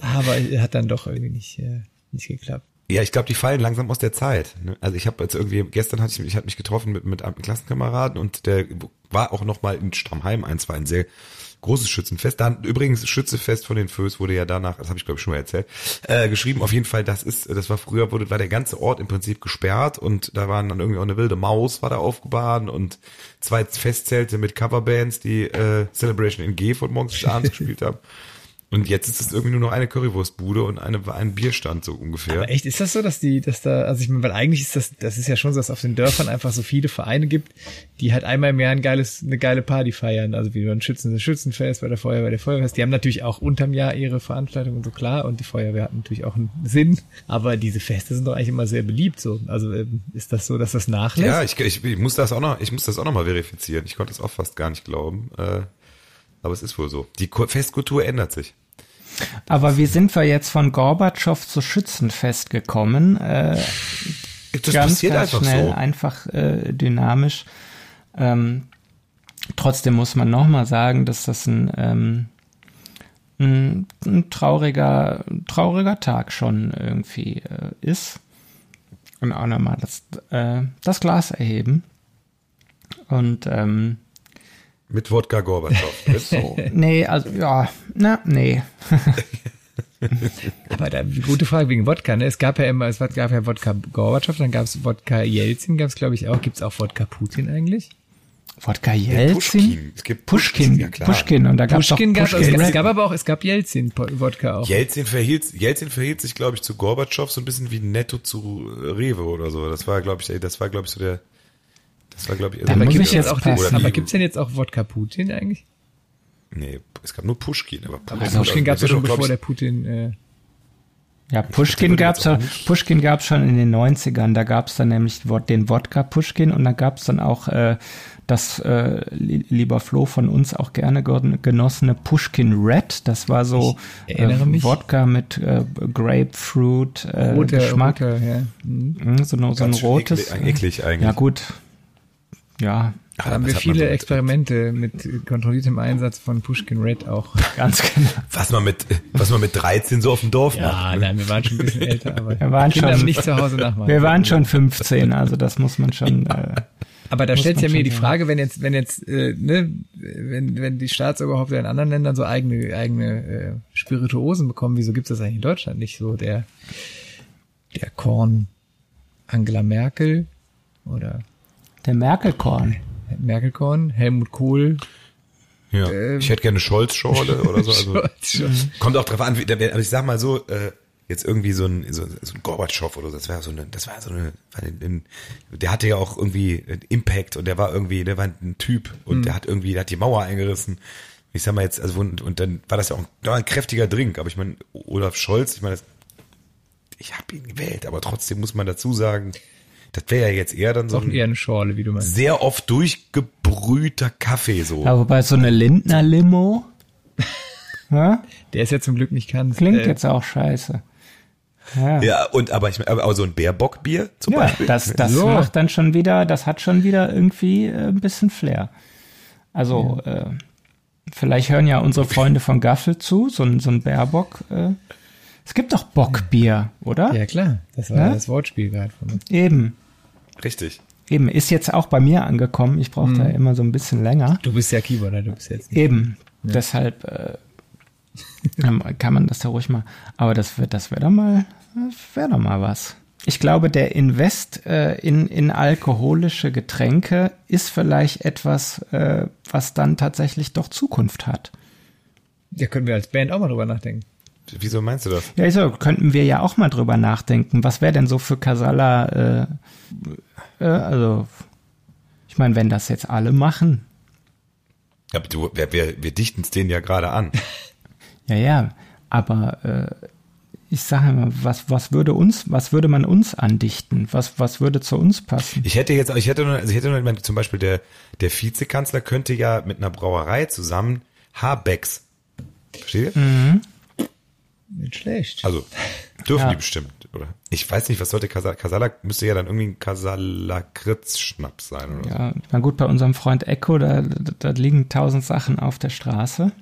Aber hat dann doch irgendwie nicht, äh, nicht geklappt. Ja, ich glaube, die fallen langsam aus der Zeit. ne? Also ich habe jetzt irgendwie gestern hatte ich ich hatte mich getroffen mit mit einem Klassenkameraden und der war auch noch mal in Stammheim. Eins war ein sehr großes Schützenfest. Dann übrigens Schützefest von den Föß wurde ja danach, das habe ich glaube ich schon mal erzählt, äh, geschrieben. Auf jeden Fall, das ist, das war früher wurde war der ganze Ort im Prinzip gesperrt und da waren dann irgendwie auch eine wilde Maus war da aufgebahrt und zwei Festzelte mit Coverbands, die äh, Celebration in G von morgens bis abends gespielt haben. Und jetzt ist es irgendwie nur noch eine Currywurstbude und eine, ein Bierstand so ungefähr. Aber echt, ist das so, dass die, dass da, also ich meine, weil eigentlich ist das, das ist ja schon so, dass auf den Dörfern einfach so viele Vereine gibt, die halt einmal im Jahr ein geiles, eine geile Party feiern. Also wie beim Schützen, das Schützenfest, bei der Feuerwehr, der Feuerwehrfest. Die haben natürlich auch unterm Jahr ihre Veranstaltungen und so klar und die Feuerwehr hat natürlich auch einen Sinn. Aber diese Feste sind doch eigentlich immer sehr beliebt so. Also ähm, ist das so, dass das nachlässt? Ja, ich, ich, ich muss das auch noch, ich muss das auch noch mal verifizieren. Ich konnte das auch fast gar nicht glauben. Äh, aber es ist wohl so. Die Ku- Festkultur ändert sich. Aber wie sind wir jetzt von Gorbatschow zu Schützenfest gekommen? Äh, Das ganz, passiert ganz einfach schnell, so. einfach äh, dynamisch. Ähm, trotzdem muss man nochmal sagen, dass das ein, ähm, ein, ein trauriger, trauriger Tag schon irgendwie äh, ist. Und auch nochmal das, äh, das Glas erheben. Und ähm, Mit Wodka Gorbatschow. so, nee, also ja, na, nee. Aber da, gute Frage wegen Wodka, ne? Es gab ja immer, es gab ja Wodka Gorbatschow, dann gab es Wodka Jelzin, gab es glaube ich auch. Gibt es auch Wodka Putin eigentlich? Wodka Jelzin? Pushkin. Es gibt Pushkin, ja klar. Pushkin. Und da gab es Pushkin gab es, Pushkin es gab aber auch, es gab Jelzin Wodka auch. Jelzin verhielt, Jelzin verhielt sich, glaube ich, zu Gorbatschow so ein bisschen wie Netto zu Rewe oder so. Das war, glaube ich, das war, glaube ich, so der, das war, glaube ich, Da aber muss gibt's ich jetzt auch passen. aber wie- gibt's denn jetzt auch Wodka Putin eigentlich? Nee, es gab nur Pushkin, aber Pushkin, Also Pushkin gab es ja schon bevor der glaub Putin, äh, Ja, Pushkin gab's schon, nicht- Pushkin gab's schon in den 90ern. Da gab's dann nämlich den Wodka Pushkin und da gab's dann auch äh, das äh, li- lieber Flo von uns auch gerne gen- genossene Pushkin Red. Das war so Ich mich. Wodka mit äh, Grapefruit äh, Geschmack. roter, ja. Mhm. Mhm, so, so ein rotes. eklig- eklig eigentlich. Ja gut. Ja, Da haben wir viele so Experimente mit kontrolliertem Einsatz von Pushkin Red auch. ganz genau. Was man mit, was man mit 13 so auf dem Dorf Ja, macht. ne? nein, wir waren schon ein bisschen älter, aber Wir waren Kinder schon- nicht zu Hause nachmachen. Wir waren schon 15, also das muss man schon. Äh, Aber da stellt sich ja mir die Frage, wenn jetzt, wenn jetzt, äh, ne, wenn, wenn die Staatsoberhäupter in anderen Ländern so eigene, eigene äh, Spirituosen bekommen, wieso gibt es das eigentlich in Deutschland nicht so? Der, der Korn Angela Merkel oder der Merkelkorn. Merkelkorn, Helmut Kohl. Ja. Ähm, ich hätte gerne Scholz-Schorle oder so. Also, kommt auch drauf an, wie, der- aber ich sag mal so, äh, jetzt irgendwie so ein, so, so ein Gorbatschow oder so, das war so eine, das war so eine, der hatte ja auch irgendwie einen Impact und der war irgendwie, der war ein Typ und der hat irgendwie, der hat die Mauer eingerissen. Ich sag mal jetzt, also und, und dann war das ja auch ein, ein kräftiger Drink, aber ich meine, Olaf Scholz, ich meine, das, ich habe ihn gewählt, aber trotzdem muss man dazu sagen, das wäre ja jetzt eher dann so Doch ein eher eine Schorle, wie du meinst. sehr oft durchgebrühter Kaffee so. Ja, wobei so eine Lindner Limo. Ja? Der ist ja zum Glück nicht ganz. Klingt äh, jetzt auch scheiße. Ja, ja, Ja, und aber ich aber, aber so ein Bärbockbier zum Beispiel. das, das So. macht dann schon wieder, das hat schon wieder irgendwie äh, ein bisschen Flair. Also, äh, vielleicht hören ja unsere Freunde von Gaffel zu, so ein, so ein Bärbock. Äh. Es gibt doch Bockbier, oder? Ja, klar. Das war Ja? das Wortspiel gerade von uns. Eben. Richtig. eben, ist jetzt auch bei mir angekommen. Ich brauche da immer so ein bisschen länger. Du bist ja Keyboarder, du bist jetzt nicht. Eben. Deshalb äh, kann man das da ruhig mal. Aber das wird, das wäre doch mal, wäre doch mal was. Ich glaube, der Invest äh, in, in alkoholische Getränke ist vielleicht etwas, äh, was dann tatsächlich doch Zukunft hat. Da können wir als Band auch mal drüber nachdenken. Wieso meinst du das? Ja, also könnten wir ja auch mal drüber nachdenken. Was wäre denn so für Casala, äh, äh, also, ich meine, wenn das jetzt alle machen, Ja, aber du, wir, wir, wir dichten es denen ja gerade an. Ja, ja, aber äh, ich sage mal, was, was würde uns, was würde man uns andichten? Was, was würde zu uns passen? Ich hätte jetzt, ich hätte nur, also ich hätte nur, ich meine, zum Beispiel der, der Vizekanzler könnte ja mit einer Brauerei zusammen Haarbecks. Versteht ihr? Nicht schlecht. Also, dürfen Ja. die bestimmt, oder? Ich weiß nicht, was sollte Casala, Casala müsste ja dann irgendwie ein Casala-Kritz-Schnaps sein, oder so. Ja, na gut, bei unserem Freund Echo, da, da, da liegen tausend Sachen auf der Straße,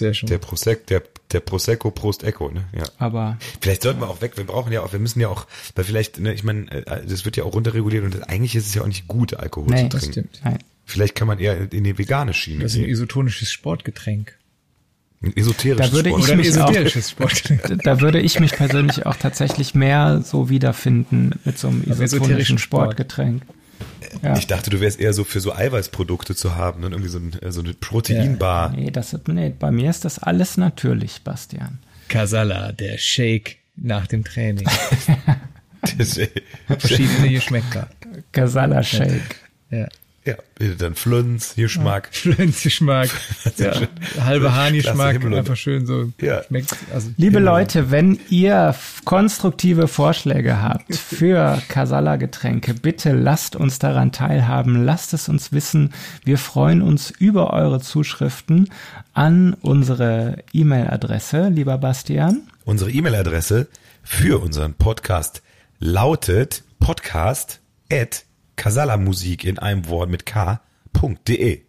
du ja schon. Der Prosecco, der, der Prosecco Prost Echo, ne? Ja. aber Vielleicht sollten wir auch weg, wir brauchen ja auch, wir müssen ja auch, weil vielleicht, ne, ich meine, äh, das wird ja auch runterreguliert und eigentlich ist es ja auch nicht gut, Alkohol Nee, zu das trinken. stimmt. nein. Vielleicht kann man eher in die vegane Schiene Das ist ein gehen. isotonisches Sportgetränk. Ein esoterisches Da würde Sport. ich Oder mich auch- esoterisches Sportgetränk. Da würde ich mich persönlich auch tatsächlich mehr so wiederfinden mit so einem esoterischen Sport. Sportgetränk. Ja. Ich dachte, du wärst eher so für so Eiweißprodukte zu haben, ne? irgendwie so, ein, äh, so eine Proteinbar. Nee, das, nee, bei mir ist das alles natürlich, Bastian. Casala, der Shake nach dem Training. Äh, Verschiedene Geschmäcker. Casala Shake. Ja. Ja, bitte dann Flunz, Geschmack. Ja. Halbe Klasse Hahngeschmack. Himmel und- Einfach schön so. Ja. Schmeckt, also, Liebe genau. Leute, wenn ihr konstruktive Vorschläge habt für Casala-Getränke, bitte lasst uns daran teilhaben, lasst es uns wissen. Wir freuen uns über eure Zuschriften an unsere E-Mail-Adresse, lieber Bastian. Unsere E-Mail-Adresse für unseren Podcast lautet podcast at casalamusik in einem Wort mit k.de.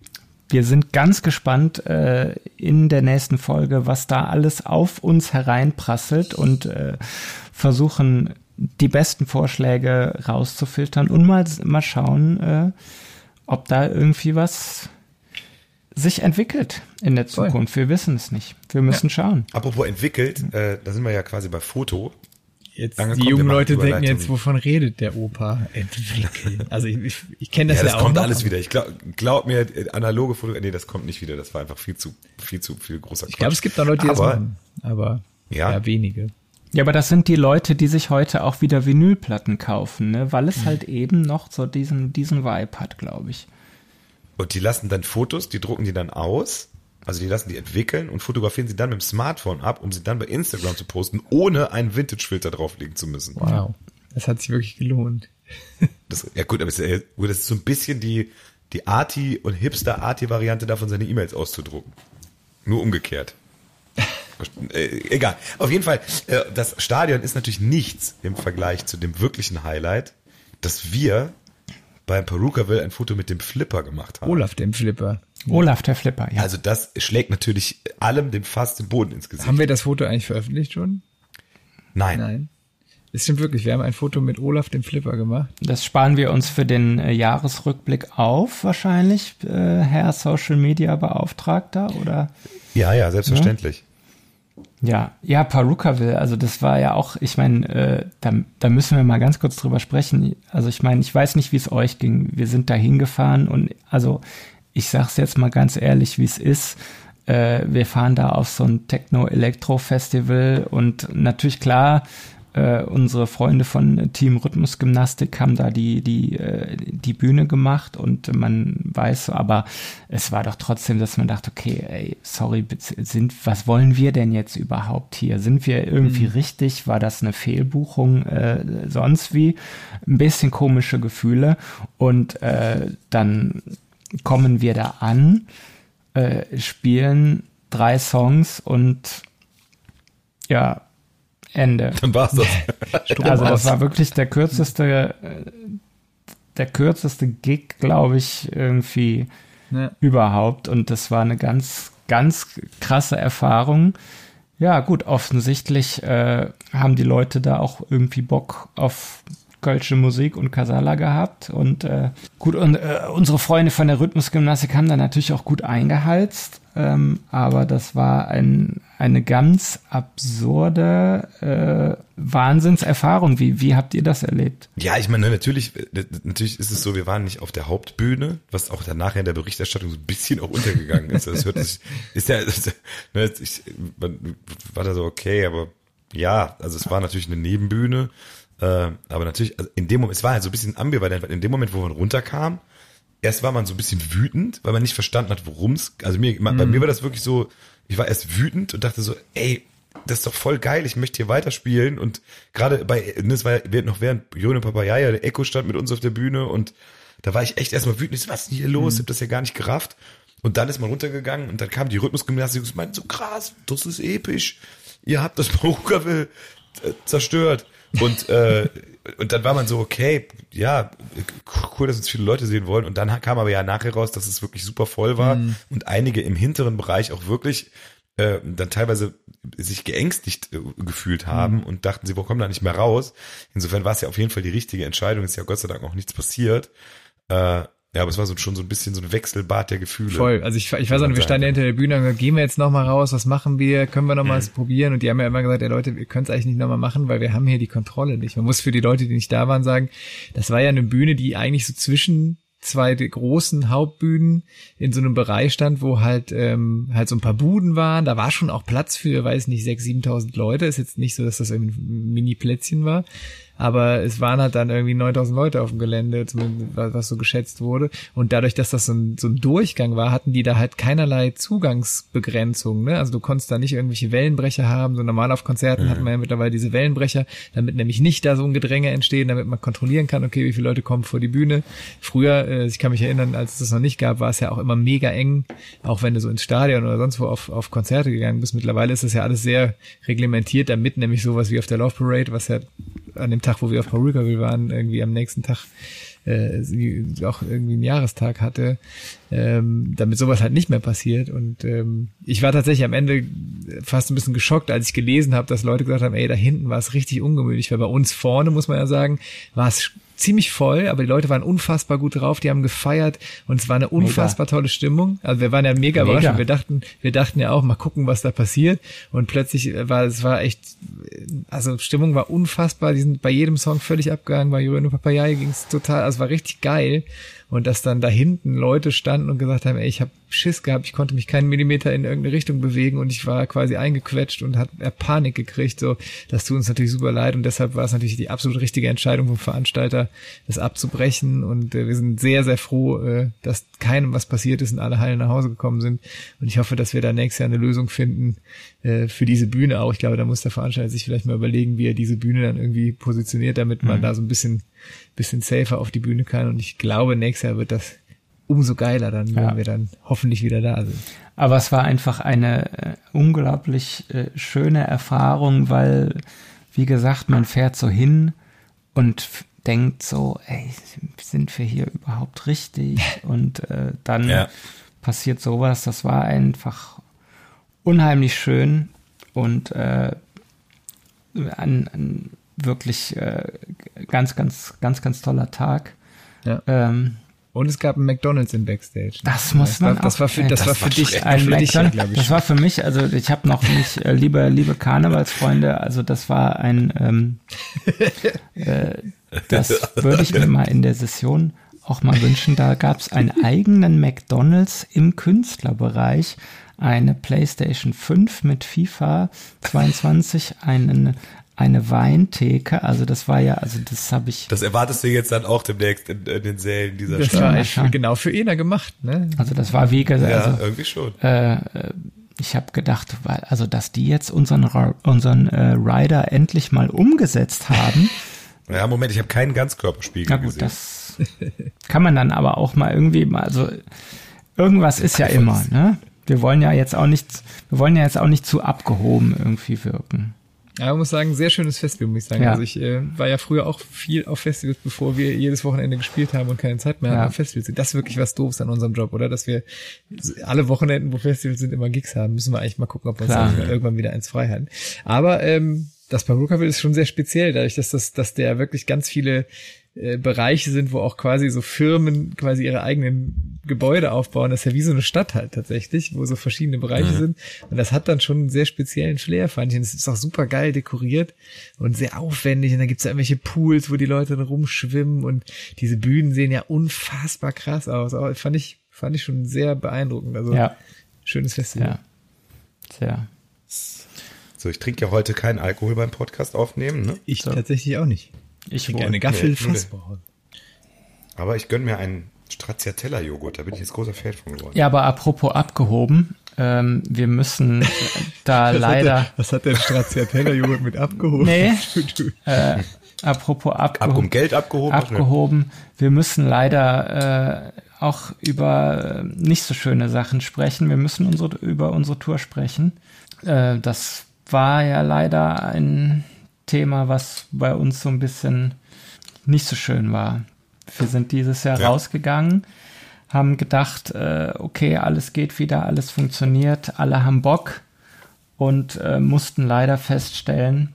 Wir sind ganz gespannt äh, in der nächsten Folge, was da alles auf uns hereinprasselt und äh, versuchen, die besten Vorschläge rauszufiltern und mal, mal schauen, äh, ob da irgendwie was sich entwickelt in der Voll. Zukunft. Wir wissen es nicht. Wir müssen schauen. Apropos entwickelt, äh, da sind wir ja quasi bei Foto. Jetzt, Lange die jungen Leute denken jetzt, wovon redet der Opa? Entwickeln. Also ich, ich, ich kenne das Ja, ja, das auch kommt noch, alles wieder. Ich glaub, glaub mir, analoge Foto, nee, das kommt nicht wieder. Das war einfach viel zu, viel zu viel großer Ich glaube, es gibt da Leute, die das Aber- machen. Aber Ja. ja, wenige. Ja, aber das sind die Leute, die sich heute auch wieder Vinylplatten kaufen, ne? weil es halt eben noch so diesen, diesen Vibe hat, glaube ich. Und die lassen dann Fotos, die drucken die dann aus. Also die lassen die entwickeln und fotografieren sie dann mit dem Smartphone ab, um sie dann bei Instagram zu posten, ohne einen Vintage-Filter drauflegen zu müssen. Wow. Das hat sich wirklich gelohnt. Das, ja gut, aber das ist so ein bisschen die, die Arti- und Hipster-Arti-Variante davon, seine E-Mails auszudrucken. Nur umgekehrt. äh, egal. Auf jeden Fall, äh, das Stadion ist natürlich nichts im Vergleich zu dem wirklichen Highlight, dass wir beim Perukaville ein Foto mit dem Flipper gemacht haben. Olaf, dem Flipper. Olaf der Flipper, ja. Also das schlägt natürlich allem dem fast den Boden ins Gesicht. Haben wir das Foto eigentlich veröffentlicht schon? Nein. Nein. Es stimmt wirklich. Wir haben ein Foto mit Olaf, dem Flipper gemacht. Das sparen wir uns für den äh, Jahresrückblick auf, wahrscheinlich, äh, Herr Social Media Beauftragter, oder? Ja, ja, selbstverständlich. Ja, ja, Perukaville, also das war ja auch, ich meine, äh, da, da müssen wir mal ganz kurz drüber sprechen. Also ich meine, ich weiß nicht, wie es euch ging. Wir sind da hingefahren und also ich sag's jetzt mal ganz ehrlich, wie es ist. Äh, wir fahren da auf so ein Techno-Elektro-Festival und natürlich klar, äh, unsere Freunde von Team Rhythmus Gymnastik haben da die, die, äh, die Bühne gemacht und man weiß, so, aber es war doch trotzdem, dass man dachte, okay, ey, sorry, sind, was wollen wir denn jetzt überhaupt hier? Sind wir irgendwie richtig? War das eine Fehlbuchung? Äh, sonst wie? Ein bisschen komische Gefühle und äh, dann kommen wir da an, äh, spielen drei Songs und ja, Ende. Dann war's das. Also das war wirklich der kürzeste, äh, der kürzeste Gig, glaube ich, irgendwie Ja. überhaupt. Und das war eine ganz, ganz krasse Erfahrung. Ja, gut, offensichtlich äh, haben die Leute da auch irgendwie Bock auf kölsche Musik und Kasala gehabt. Und äh, gut, und äh, unsere Freunde von der Rhythmusgymnastik haben da natürlich auch gut eingeheizt. Ähm, aber das war ein, eine ganz absurde äh, Wahnsinnserfahrung. Wie, wie habt ihr das erlebt? Ja, ich meine, natürlich, natürlich ist es so, wir waren nicht auf der Hauptbühne, was auch danach in der Berichterstattung so ein bisschen auch untergegangen ist. Das hört sich, ist ja, ne, ich, war da so okay, aber ja, also es war natürlich eine Nebenbühne, äh, aber natürlich, also in dem Moment, es war halt so ein bisschen ambivalent, weil in dem Moment, wo man runterkam, erst war man so ein bisschen wütend, weil man nicht verstanden hat, worum es, also mir, mhm. bei mir war das wirklich so, ich war erst wütend und dachte so, ey, das ist doch voll geil, ich möchte hier weiterspielen und gerade bei, das war ja noch während Jone Papayaya, der Echo stand mit uns auf der Bühne und da war ich echt erstmal wütend, ich so, was ist denn hier los, mhm. ich hab das ja gar nicht gerafft und dann ist man runtergegangen und dann kam die Rhythmusgymnastik und meinte so krass, das ist episch, ihr habt das Baruchaville äh, zerstört und äh, und dann war man so, okay, ja, cool, dass uns viele Leute sehen wollen. Und dann kam aber ja nachher raus, dass es wirklich super voll war mhm. und einige im hinteren Bereich auch wirklich äh, dann teilweise sich geängstigt äh, gefühlt haben mhm. und dachten, sie wo kommen da nicht mehr raus. Insofern war es ja auf jeden Fall die richtige Entscheidung. Ist ja Gott sei Dank auch nichts passiert. Äh, ja, aber es war so, schon so ein bisschen so ein Wechselbad der Gefühle. Voll. Also ich, ich weiß auch, wir standen hinter der Bühne und gesagt, gehen wir jetzt nochmal raus, was machen wir? Können wir nochmal mhm. probieren? Und die haben ja immer gesagt, ja Leute, wir können es eigentlich nicht nochmal machen, weil wir haben hier die Kontrolle nicht. Man muss für die Leute, die nicht da waren, sagen, das war ja eine Bühne, die eigentlich so zwischen zwei großen Hauptbühnen in so einem Bereich stand, wo halt ähm, halt so ein paar Buden waren. Da war schon auch Platz für, weiß nicht, sechs, siebentausend Leute. Ist jetzt nicht so, dass das irgendwie ein Mini-Plätzchen war aber es waren halt dann irgendwie 9000 Leute auf dem Gelände, zumindest was so geschätzt wurde. Und dadurch, dass das so ein, so ein Durchgang war, hatten die da halt keinerlei Zugangsbegrenzung. Ne? Also du konntest da nicht irgendwelche Wellenbrecher haben. So normal auf Konzerten mhm. hat man ja mittlerweile diese Wellenbrecher, damit nämlich nicht da so ein Gedränge entsteht, damit man kontrollieren kann, okay, wie viele Leute kommen vor die Bühne. Früher, äh, ich kann mich erinnern, als es das noch nicht gab, war es ja auch immer mega eng, auch wenn du so ins Stadion oder sonst wo auf, auf Konzerte gegangen bist. Mittlerweile ist das ja alles sehr reglementiert, damit nämlich sowas wie auf der Love Parade, was ja an dem Tag, wo wir auf Paulkaville waren, irgendwie am nächsten Tag äh, auch irgendwie einen Jahrestag hatte, ähm, damit sowas halt nicht mehr passiert. Und ähm, ich war tatsächlich am Ende fast ein bisschen geschockt, als ich gelesen habe, dass Leute gesagt haben, ey, da hinten war es richtig ungemütlich, weil bei uns vorne, muss man ja sagen, war es ziemlich voll, aber die Leute waren unfassbar gut drauf, die haben gefeiert und es war eine unfassbar mega. tolle Stimmung. Also wir waren ja mega, mega. überrascht. Wir dachten, wir dachten ja auch, mal gucken, was da passiert. Und plötzlich war es war echt, also Stimmung war unfassbar. Die sind bei jedem Song völlig abgegangen. Bei Jureno Papayai ging es total, also es war richtig geil und dass dann da hinten Leute standen und gesagt haben, ey, ich habe Schiss gehabt, ich konnte mich keinen Millimeter in irgendeine Richtung bewegen und ich war quasi eingequetscht und hat Panik gekriegt. So, das tut uns natürlich super leid und deshalb war es natürlich die absolut richtige Entscheidung vom Veranstalter, das abzubrechen und äh, wir sind sehr, sehr froh, äh, dass keinem was passiert ist und alle heil nach Hause gekommen sind und ich hoffe, dass wir da nächstes Jahr eine Lösung finden äh, für diese Bühne auch. Ich glaube, da muss der Veranstalter sich vielleicht mal überlegen, wie er diese Bühne dann irgendwie positioniert, damit man mhm. da so ein bisschen bisschen safer auf die Bühne kann. Und ich glaube, nächstes Jahr wird das umso geiler dann, wenn ja. wir dann hoffentlich wieder da sind. Aber es war einfach eine äh, unglaublich äh, schöne Erfahrung, weil, wie gesagt, man fährt so hin und denkt so, ey, sind wir hier überhaupt richtig? Und äh, dann ja. passiert sowas. Das war einfach unheimlich schön und äh, an, an wirklich äh, ganz, ganz, ganz, ganz toller Tag. Ja. Ähm, und es gab einen McDonald's im Backstage. Das muss das man war, das war für das, das war für dich ein für McDonald's. Dich, das war für mich, also ich habe noch nicht, äh, liebe liebe Karnevalsfreunde, also das war ein, ähm, äh, das würde ich mir mal in der Session auch mal wünschen. Da gab es einen eigenen McDonald's im Künstlerbereich, eine PlayStation 5 mit FIFA 22, einen eine Weintheke. Also das war ja, also das habe ich. Das erwartest du jetzt dann auch demnächst in, in den Sälen dieser das Stadt. Das war echt genau für Ena gemacht, ne? Also das war wie gesagt. Ja, also, irgendwie schon. Äh, ich habe gedacht, weil, also dass die jetzt unseren unseren äh, Rider endlich mal umgesetzt haben. ja, Moment, ich habe keinen Ganzkörperspiegel Na gut, gesehen. das kann man dann aber auch mal irgendwie mal, also irgendwas ist ja immer, ne? Wir wollen ja jetzt auch nicht, wir wollen ja jetzt auch nicht zu abgehoben irgendwie wirken. Ja, man muss sagen, sehr schönes Festival, muss ich sagen. Ja. Also ich äh, war ja früher auch viel auf Festivals, bevor wir jedes Wochenende gespielt haben und keine Zeit mehr ja. hatten auf Festivals sind. Das ist wirklich was Doofes an unserem Job, oder? Dass wir alle Wochenenden, wo Festivals sind, immer Gigs haben. Müssen wir eigentlich mal gucken, ob wir uns irgendwann wieder eins frei halten. Aber ähm, das Perukaville ist schon sehr speziell, dadurch, dass das, dass der wirklich ganz viele äh, Bereiche sind, wo auch quasi so Firmen quasi ihre eigenen Gebäude aufbauen. Das ist ja wie so eine Stadt halt tatsächlich, wo so verschiedene Bereiche mhm. sind. Und das hat dann schon einen sehr speziellen Flair, fand ich. Und es ist auch super geil dekoriert und sehr aufwendig. Und da gibt's ja irgendwelche Pools, wo die Leute dann rumschwimmen und diese Bühnen sehen ja unfassbar krass aus. Aber fand ich, fand ich schon sehr beeindruckend. Also ja. schönes Festival. Ja. Sehr. So, ich trinke ja heute keinen Alkohol beim Podcast aufnehmen. Ne? Ich so. tatsächlich auch nicht. Ich trinke eine Gaffel nee, Fassbauer. Aber ich gönne mir einen Stracciatella-Joghurt, da bin ich jetzt großer Fan von geworden. Ja, aber apropos abgehoben, ähm, wir müssen da was leider. Hat der, was hat denn Stracciatella-Joghurt mit abgehoben? Nee. äh, apropos abgehoben. Um Geld abgehoben. Abgehoben. Wir müssen leider äh, auch über äh, nicht so schöne Sachen sprechen. Wir müssen unsere, über unsere Tour sprechen. Äh, das war ja leider ein Thema, was bei uns so ein bisschen nicht so schön war. Wir sind dieses Jahr ja. rausgegangen, haben gedacht, äh, okay, alles geht wieder, alles funktioniert, alle haben Bock und äh, mussten leider feststellen,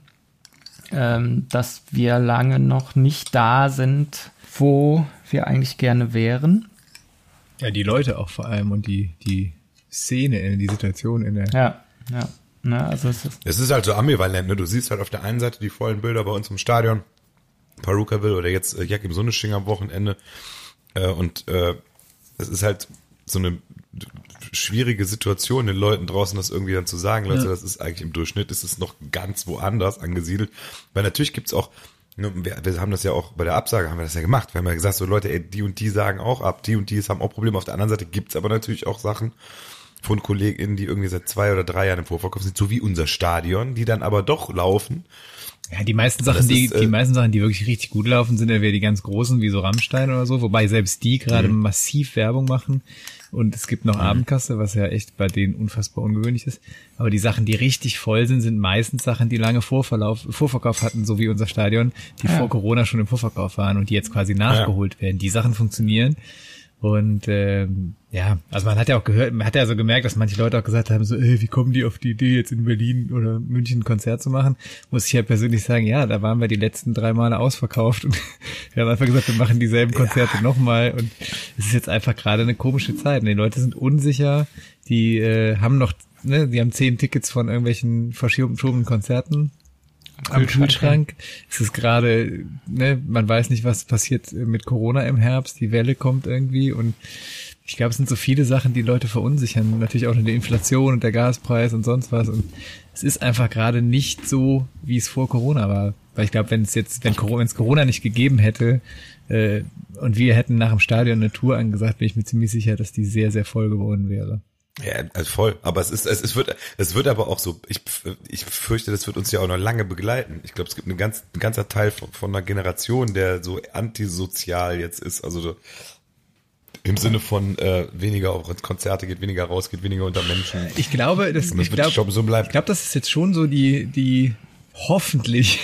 ähm, dass wir lange noch nicht da sind, wo wir eigentlich gerne wären. Ja, die Leute auch vor allem und die, die Szene, die Situation in der. Ja, ja. Ne, also es, ist es ist halt so ambivalent. Ne? Du siehst halt auf der einen Seite die vollen Bilder bei uns im Stadion, Perukaville oder jetzt äh, Jakim Sonnesching am Wochenende. Äh, und äh, es ist halt so eine schwierige Situation, den Leuten draußen das irgendwie dann zu sagen, Leute, ja. das ist eigentlich im Durchschnitt, ist es noch ganz woanders angesiedelt. Weil natürlich gibt's auch, ne, wir, wir haben das ja auch bei der Absage, haben wir das ja gemacht. Wir haben ja gesagt, so Leute, ey, die und die sagen auch ab, die und die haben auch Probleme. Auf der anderen Seite gibt's aber natürlich auch Sachen, von KollegInnen, die irgendwie seit zwei oder drei Jahren im Vorverkauf sind, so wie unser Stadion, die dann aber doch laufen. Ja, die meisten Sachen, die, ist, äh, die meisten Sachen, die wirklich richtig gut laufen, sind ja wieder die ganz großen, wie so Rammstein oder so, wobei selbst die gerade mhm. massiv Werbung machen. Und es gibt noch mhm. Abendkasse, was ja echt bei denen unfassbar ungewöhnlich ist. Aber die Sachen, die richtig voll sind, sind meistens Sachen, die lange Vorverlauf, Vorverkauf hatten, so wie unser Stadion, die ja. vor Corona schon im Vorverkauf waren und die jetzt quasi nachgeholt ja. werden. Die Sachen funktionieren. Und ähm, ja, also man hat ja auch gehört, man hat ja so gemerkt, dass manche Leute auch gesagt haben, so, ey, wie kommen die auf die Idee, jetzt in Berlin oder München ein Konzert zu machen? Muss ich ja persönlich sagen, ja, da waren wir die letzten drei Male ausverkauft und wir haben einfach gesagt, wir machen dieselben Konzerte ja. nochmal und es ist jetzt einfach gerade eine komische Zeit. Und die Leute sind unsicher, die äh, haben noch, ne, die haben zehn Tickets von irgendwelchen verschobenen Konzerten am Kühlschrank. Es ist gerade, ne, man weiß nicht, was passiert mit Corona im Herbst. Die Welle kommt irgendwie und ich glaube, es sind so viele Sachen, die Leute verunsichern. Natürlich auch die Inflation und der Gaspreis und sonst was. Und es ist einfach gerade nicht so, wie es vor Corona war. Weil ich glaube, wenn es jetzt, wenn Corona, es Corona nicht gegeben hätte äh, und wir hätten nach dem Stadion eine Tour angesagt, bin ich mir ziemlich sicher, dass die sehr, sehr voll geworden wäre. Ja, also voll. Aber es ist, es, es wird, es wird aber auch so, ich, ich fürchte, das wird uns ja auch noch lange begleiten. Ich glaube, es gibt eine ganz, ein ganzer Teil von, von einer Generation, der so antisozial jetzt ist. Also im Sinne von äh, weniger auf Konzerte geht, weniger raus, geht weniger unter Menschen. Ich glaube, das, das ich glaube, so bleibt. Ich glaube, das ist jetzt schon so die, die hoffentlich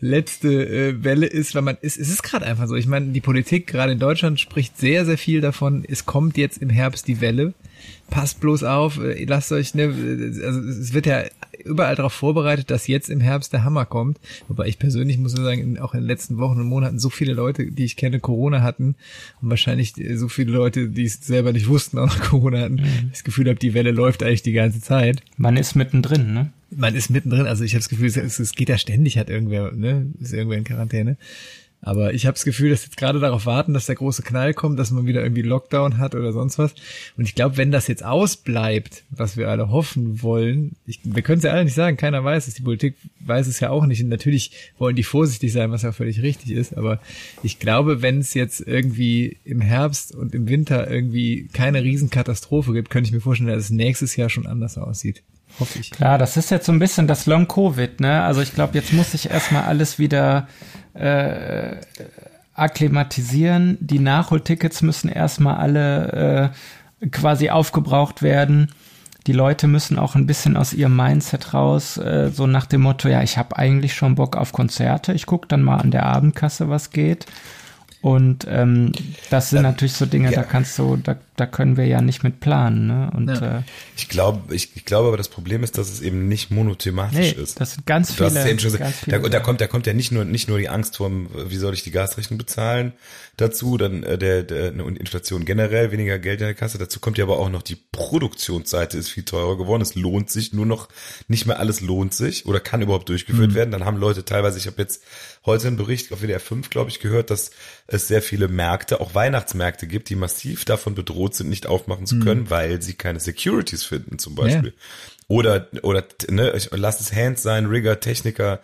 letzte äh, Welle ist, weil man es, es ist gerade einfach so. Ich meine, die Politik gerade in Deutschland spricht sehr sehr viel davon. Es kommt jetzt im Herbst die Welle passt bloß auf, äh, lasst euch, ne, also es wird ja überall darauf vorbereitet, dass jetzt im Herbst der Hammer kommt. Wobei ich persönlich muss sagen, auch in den letzten Wochen und Monaten so viele Leute, die ich kenne, Corona hatten und wahrscheinlich so viele Leute, die es selber nicht wussten, auch noch Corona hatten, mhm. das Gefühl habe, die Welle läuft eigentlich die ganze Zeit. Man ist mittendrin, ne? Man ist mittendrin, also ich habe das Gefühl, es, es geht ja ständig, hat irgendwer, ne, ist irgendwer in Quarantäne. Aber ich habe das Gefühl, dass jetzt gerade darauf warten, dass der große Knall kommt, dass man wieder irgendwie Lockdown hat oder sonst was. Und ich glaube, wenn das jetzt ausbleibt, was wir alle hoffen wollen, ich, wir können es ja alle nicht sagen, keiner weiß es, die Politik weiß es ja auch nicht. Und natürlich wollen die vorsichtig sein, was ja völlig richtig ist. Aber ich glaube, wenn es jetzt irgendwie im Herbst und im Winter irgendwie keine Riesenkatastrophe gibt, könnte ich mir vorstellen, dass es nächstes Jahr schon anders aussieht. Hoffe ich. Klar, das ist jetzt so ein bisschen das Long-Covid, ne? Also ich glaube, jetzt muss sich erstmal alles wieder äh, akklimatisieren. Die Nachholtickets müssen erstmal alle äh, quasi aufgebraucht werden. Die Leute müssen auch ein bisschen aus ihrem Mindset raus, äh, so nach dem Motto, ja, ich habe eigentlich schon Bock auf Konzerte, ich gucke dann mal an der Abendkasse, was geht. Und ähm, das sind natürlich so Dinge, ja. da kannst du, da, da können wir ja nicht mit planen. Ne? Und ja. äh, ich glaube, ich, ich glaube, aber das Problem ist, dass es eben nicht monothematisch nee, ist. Das sind ganz viele. Du hast ganz viele da, da kommt, da kommt ja nicht nur nicht nur die Angst vor, wie soll ich die Gasrechnung bezahlen, dazu, dann äh, der, der und Inflation generell weniger Geld in der Kasse. Dazu kommt ja aber auch noch die Produktionsseite ist viel teurer geworden. Es lohnt sich nur noch nicht mehr alles lohnt sich oder kann überhaupt durchgeführt mhm. werden. Dann haben Leute teilweise, ich habe jetzt heute einen Bericht auf WDR 5, glaube ich, gehört, dass es sehr viele Märkte, auch Weihnachtsmärkte gibt, die massiv davon bedroht sind, nicht aufmachen zu mhm. können, mhm. weil sie keine Securities finden, zum Beispiel. Ja. Oder, oder, ne, lass es Hands sein, Rigger, Techniker,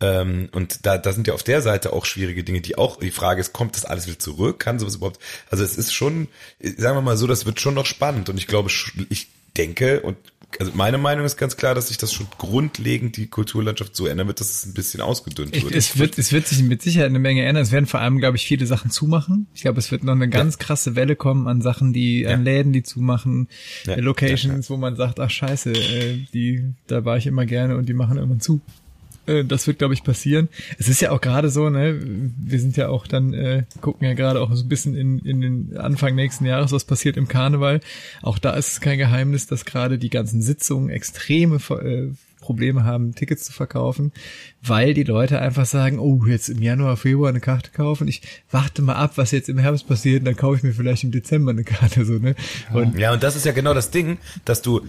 ähm, und da, da sind ja auf der Seite auch schwierige Dinge, die auch, die Frage ist, kommt das alles wieder zurück? Kann sowas überhaupt, also es ist schon, sagen wir mal so, das wird schon noch spannend und ich glaube, ich denke und also meine Meinung ist ganz klar, dass sich das schon grundlegend die Kulturlandschaft so ändern wird, dass es ein bisschen ausgedünnt wird. Es wird, es wird sich mit Sicherheit eine Menge ändern. Es werden vor allem, glaube ich, viele Sachen zumachen. Ich glaube, es wird noch eine ganz ja. krasse Welle kommen an Sachen, die, ja. an Läden, die zumachen, ja. Locations, wo man sagt, ach scheiße, äh, die, da war ich immer gerne und die machen irgendwann zu. Äh, das wird, glaube ich, passieren. Es ist ja auch gerade so, ne, wir sind ja auch dann, äh, gucken ja gerade auch so ein bisschen in, in den Anfang nächsten Jahres, was passiert im Karneval. Auch da ist es kein Geheimnis, dass gerade die ganzen Sitzungen extreme äh, Probleme haben, Tickets zu verkaufen, weil die Leute einfach sagen, oh, jetzt im Januar, Februar eine Karte kaufen, ich warte mal ab, was jetzt im Herbst passiert, dann kaufe ich mir vielleicht im Dezember eine Karte, so, ne? Und ja, und das ist ja genau das Ding, dass du,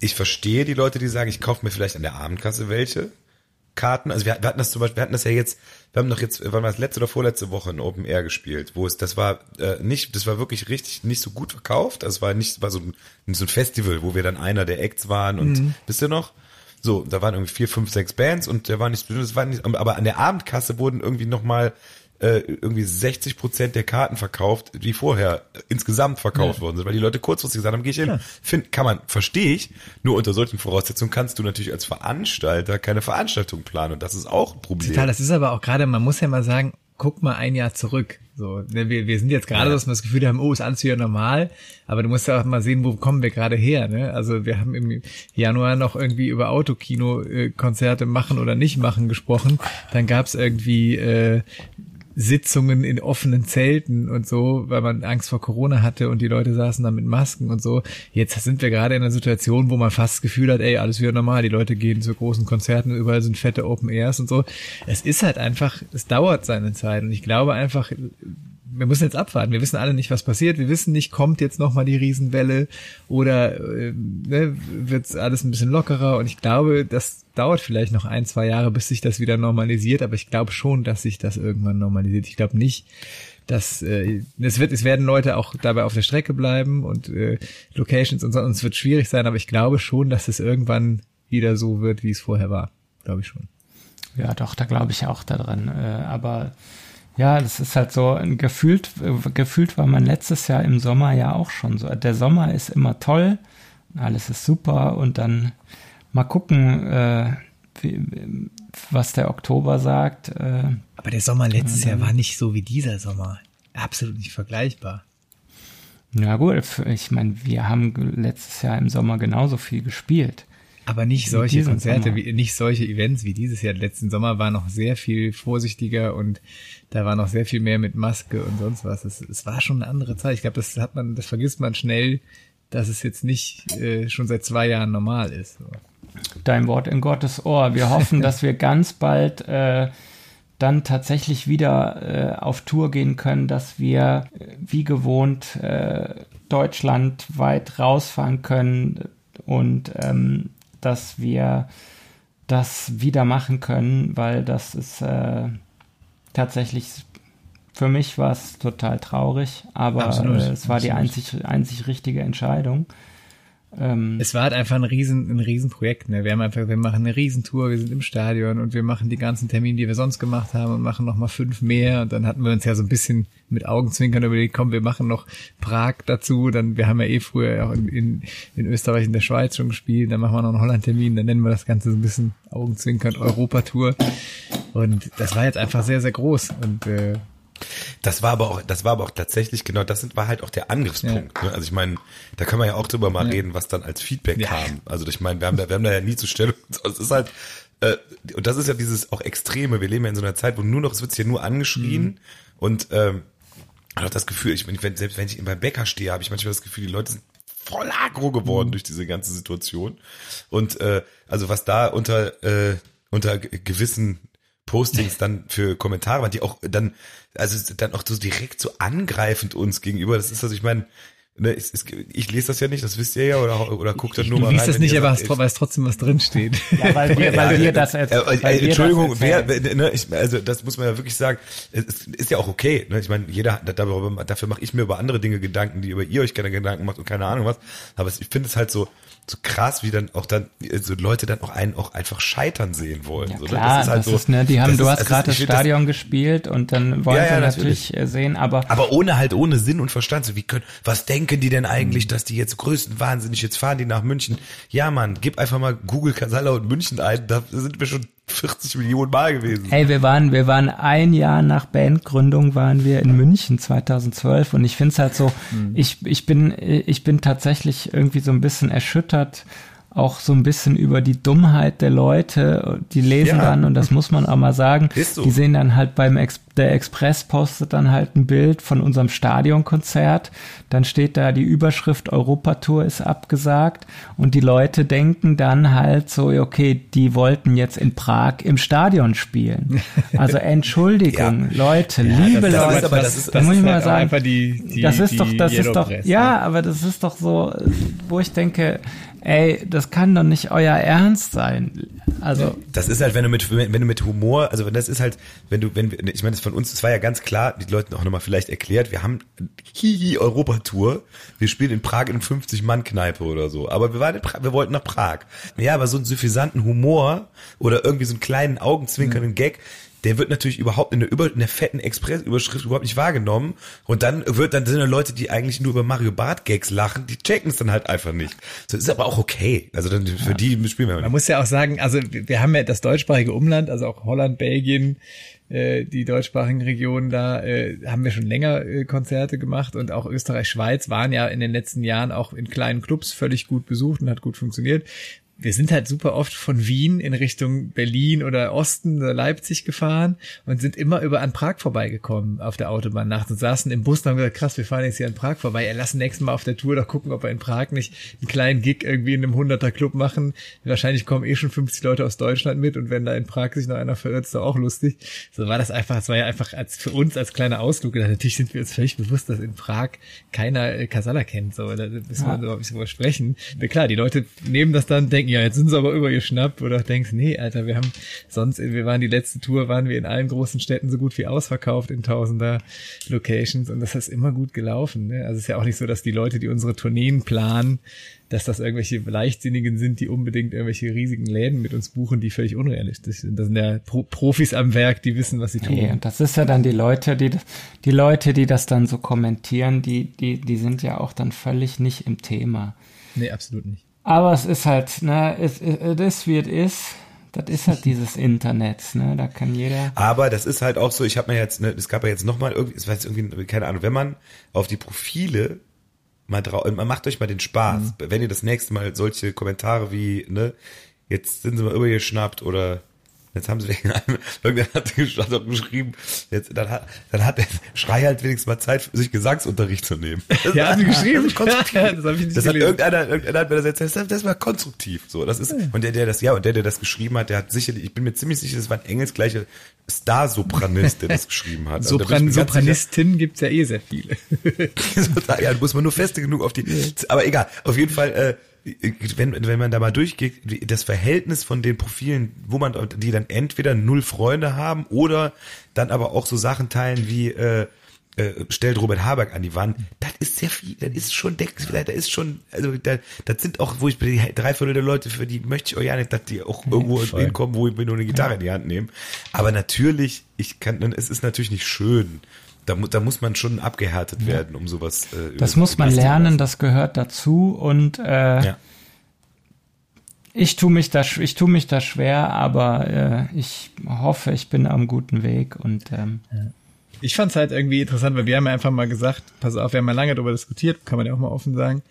ich verstehe die Leute, die sagen, ich kaufe mir vielleicht an der Abendkasse welche, Karten, also wir, wir, hatten das zum Beispiel, wir hatten das ja jetzt, wir haben doch jetzt, wann war das letzte oder vorletzte Woche in Open Air gespielt, wo es, das war äh, nicht, das war wirklich richtig nicht so gut verkauft, das war nicht, war so ein, so ein Festival, wo wir dann einer der Acts waren und mhm. wisst ihr noch? So, da waren irgendwie vier, fünf, sechs Bands und der war nicht, das war nicht, aber an der Abendkasse wurden irgendwie nochmal äh, irgendwie 60 Prozent der Karten verkauft, die vorher äh, insgesamt verkauft ja. worden sind, weil die Leute kurzfristig gesagt haben, gehe ich hin. Ja. Find, kann man, verstehe ich. Nur unter solchen Voraussetzungen kannst du natürlich als Veranstalter keine Veranstaltung planen und das ist auch ein Problem. Total, das ist aber auch gerade, man muss ja mal sagen, guck mal ein Jahr zurück. So, ne, wir, wir sind jetzt gerade, ja. dass wir das Gefühl haben, oh, ist alles wieder normal, aber du musst ja auch mal sehen, wo kommen wir gerade her. Ne? Also wir haben im Januar noch irgendwie über Autokino-Konzerte machen oder nicht machen gesprochen. Dann gab's irgendwie äh, Sitzungen in offenen Zelten und so, weil man Angst vor Corona hatte und die Leute saßen da mit Masken und so. Jetzt sind wir gerade in einer Situation, wo man fast das Gefühl hat, ey, alles wieder normal. Die Leute gehen zu großen Konzerten, überall sind fette Open Airs und so. Es ist halt einfach, es dauert seine Zeit und ich glaube einfach, wir müssen jetzt abwarten. Wir wissen alle nicht, was passiert. Wir wissen nicht, kommt jetzt nochmal die Riesenwelle oder äh, ne, wird alles ein bisschen lockerer. Und ich glaube, das dauert vielleicht noch ein, zwei Jahre, bis sich das wieder normalisiert. Aber ich glaube schon, dass sich das irgendwann normalisiert. Ich glaube nicht, dass äh, es wird, es werden Leute auch dabei auf der Strecke bleiben und äh, Locations und so. Und es wird schwierig sein. Aber ich glaube schon, dass es irgendwann wieder so wird, wie es vorher war. Glaube ich schon. Ja, doch, da glaube ich auch daran. Äh, aber ja, das ist halt so, gefühlt, gefühlt war man letztes Jahr im Sommer ja auch schon so. Der Sommer ist immer toll, alles ist super und dann mal gucken, äh, wie, was der Oktober sagt. Äh, Aber der Sommer letztes Jahr war nicht so wie dieser Sommer. Absolut nicht vergleichbar. Ja gut, ich meine, wir haben letztes Jahr im Sommer genauso viel gespielt. Aber nicht solche Konzerte, wie, nicht solche Events wie dieses Jahr. Letzten Sommer war noch sehr viel vorsichtiger und da war noch sehr viel mehr mit Maske und sonst was. Es, es war schon eine andere Zeit. Ich glaube, das hat man, das vergisst man schnell, dass es jetzt nicht äh, schon seit zwei Jahren normal ist. So. Dein Wort in Gottes Ohr. Wir hoffen, dass wir ganz bald äh, dann tatsächlich wieder äh, auf Tour gehen können, dass wir äh, wie gewohnt äh, deutschlandweit rausfahren können und ähm, dass wir das wieder machen können, weil das ist äh, tatsächlich für mich war es total traurig, aber absolut, äh, es war absolut. die einzig, einzig richtige Entscheidung. Ähm, es war halt einfach ein riesen, ein Riesenprojekt. Ne? Wir haben einfach, wir machen eine Riesentour, wir sind im Stadion und wir machen die ganzen Termine, die wir sonst gemacht haben und machen noch mal fünf mehr. Und dann hatten wir uns ja so ein bisschen mit Augenzwinkern überlegt, komm, wir machen noch Prag dazu. Dann, wir haben ja eh früher auch in, in, in Österreich und der Schweiz schon gespielt. Dann machen wir noch einen Holland-Termin. Dann nennen wir das Ganze so ein bisschen Augenzwinkern Europatour. Und das war jetzt einfach sehr, sehr groß. Und äh, das war aber auch, das war aber auch tatsächlich genau, das war halt auch der Angriffspunkt. Ja. Ne? Also ich meine, da kann man ja auch drüber mal ja. reden, was dann als Feedback ja. kam. Also ich meine, wir haben da, wir haben da ja nie zu Stellung. Es ist halt, äh, und das ist ja dieses auch Extreme. Wir leben ja in so einer Zeit, wo nur noch, es wird ja nur angeschrien mhm. und ähm, habe das Gefühl, ich, wenn, selbst wenn ich beim Bäcker stehe, habe ich manchmal das Gefühl, die Leute sind voll aggro geworden mhm. durch diese ganze Situation. Und äh, also was da unter äh, unter gewissen Postings dann für Kommentare waren, die auch dann, also dann auch so direkt so angreifend uns gegenüber. Das ist also, ich meine, Ne, ich, ich lese das ja nicht, das wisst ihr ja, oder, oder guckt dann nur mal rein. Ich lese das nicht, aber es weiß trotzdem, was drin steht. Ja, weil wir, weil wir das jetzt, äh, äh, Entschuldigung, das wer, ne, ich, also das muss man ja wirklich sagen, es ist ja auch okay. Ne? Ich meine, jeder, darüber, dafür mache ich mir über andere Dinge Gedanken, die über ihr euch gerne Gedanken macht und keine Ahnung was. Aber ich finde es halt so, so krass, wie dann auch dann so Leute dann auch einen auch einfach scheitern sehen wollen. Ja, so, klar, das ist halt das so. Ist, ne, die haben, du ist, hast gerade das Stadion das, gespielt und dann wollen ja, ja, sie natürlich, natürlich sehen, aber aber ohne halt ohne Sinn und Verstand. So wie können, was denken die denn eigentlich, mhm. dass die jetzt größten wahnsinnig jetzt fahren die nach München? Ja, Mann, gib einfach mal Google Casalla und München ein, da sind wir schon 40 Millionen Mal gewesen. Ey, wir waren, wir waren ein Jahr nach Bandgründung waren wir in München 2012 und ich finde es halt so, mhm. ich, ich bin, ich bin tatsächlich irgendwie so ein bisschen erschüttert, auch so ein bisschen über die Dummheit der Leute. Die lesen ja. dann, und das muss man auch mal sagen, so. die sehen dann halt beim Ex der Express postet dann halt ein Bild von unserem Stadionkonzert. Dann steht da die Überschrift Europatour ist abgesagt und die Leute denken dann halt so, okay, die wollten jetzt in Prag im Stadion spielen. Also Entschuldigung, ja. Leute, ja, liebe das, Leute, das, das, ist, das muss ich mal sagen, die, die, das ist doch, das ist doch, ja, aber das ist doch so, wo ich denke, ey, das kann doch nicht euer Ernst sein. Also das ist halt, wenn du mit wenn du mit Humor, also wenn das ist halt, wenn du wenn ich meine, das von uns, das war ja ganz klar, die Leute auch nochmal vielleicht erklärt, wir haben Hihi Europatour, wir spielen in Prag in 50 Mann Kneipe oder so, aber wir waren in Prag, wir wollten nach Prag. Ja, aber so einen suffisanten Humor oder irgendwie so einen kleinen augenzwinkernden Gag, der wird natürlich überhaupt in der, über, in der fetten Express-Überschrift überhaupt nicht wahrgenommen. Und dann wird dann sind da Leute, die eigentlich nur über Mario Bart Gags lachen, die checken es dann halt einfach nicht. Das ist aber auch okay. Also dann für ja. die spielen wir. Man nicht. muss ja auch sagen, also wir haben ja das deutschsprachige Umland, also auch Holland, Belgien, äh, die deutschsprachigen Regionen da äh, haben wir schon länger äh, Konzerte gemacht und auch Österreich, Schweiz waren ja in den letzten Jahren auch in kleinen Clubs völlig gut besucht und hat gut funktioniert wir sind halt super oft von Wien in Richtung Berlin oder Osten oder Leipzig gefahren und sind immer über an Prag vorbeigekommen auf der Autobahn nachts und saßen im Bus und haben gesagt, krass, wir fahren jetzt hier an Prag vorbei. Ja, lass nächstes Mal auf der Tour doch gucken, ob wir in Prag nicht einen kleinen Gig irgendwie in einem 100er Club machen. Wahrscheinlich kommen eh schon 50 Leute aus Deutschland mit und wenn da in Prag sich noch einer verirrt, ist doch auch lustig. So war das einfach, es war ja einfach als für uns als kleiner Ausflug. Natürlich sind wir uns völlig bewusst, dass in Prag keiner äh, Kasala kennt. So, da müssen wir ja. überhaupt nicht drüber sprechen. Na klar, die Leute nehmen das dann, denken, denken, ja, jetzt sind sie aber übergeschnappt oder denkst, nee, Alter, wir haben sonst, wir waren die letzte Tour, waren wir in allen großen Städten so gut wie ausverkauft in tausender Locations und das ist immer gut gelaufen. Ne? Also es ist ja auch nicht so, dass die Leute, die unsere Tourneen planen, dass das irgendwelche Leichtsinnigen sind, die unbedingt irgendwelche riesigen Läden mit uns buchen, die völlig unrealistisch sind. Das sind ja Pro Profis am Werk, die wissen, was sie tun. Nee, und das ist ja dann die Leute, die die Leute, die das dann so kommentieren, die die die sind ja auch dann völlig nicht im Thema. Nee, absolut nicht. Aber es ist halt, ne, es ist wie es ist. Das ist halt dieses Internet, ne? Da kann jeder. Aber das ist halt auch so, ich habe mir jetzt, ne, es gab ja jetzt nochmal irgendwie, es war jetzt irgendwie, keine Ahnung, wenn man auf die Profile mal drauf, macht euch mal den Spaß, mhm. wenn ihr das nächste Mal solche Kommentare wie, ne, jetzt sind sie mal übergeschnappt oder Jetzt haben sie einem, irgendwer hat, hat geschrieben, jetzt, dann hat, dann hat der Schrei halt wenigstens mal Zeit, sich Gesangsunterricht zu nehmen. Das ja, haben sie geschrieben. Das, das, hab ich nicht das hat irgendeiner, irgendeiner hat mir das erzählt, das, das war konstruktiv, so, das ist, und der, der das, ja, und der, der das geschrieben hat, der hat sicherlich, ich bin mir ziemlich sicher, das war ein engelsgleicher Star-Sopranist, der das geschrieben hat. Sopran also Sopranistin gibt's ja eh sehr viele. ja, muss man nur feste genug auf die, aber egal, auf jeden Fall, äh, wenn, wenn man da mal durchgeht, das Verhältnis von den Profilen, wo man, die dann entweder null Freunde haben oder dann aber auch so Sachen teilen wie, äh, äh, stellt Robert Habeck an die Wand, das ist sehr viel, das ist schon, da ist schon, also da, das sind auch, wo ich die drei Viertel der Leute, für die möchte ich auch ja nicht, dass die auch irgendwo Voll. hinkommen, wo ich mir nur eine Gitarre in die Hand nehme. Aber natürlich, ich kann, es ist natürlich nicht schön, da, da muss man schon abgehärtet werden, um sowas. Äh, das muss man lernen, das gehört dazu und äh, ja. ich tue mich da, ich tue mich da schwer, aber äh, ich hoffe, ich bin am guten Weg und ähm, ja. Ich fand es halt irgendwie interessant, weil wir haben ja einfach mal gesagt, pass auf, wir haben ja lange darüber diskutiert, kann man ja auch mal offen sagen.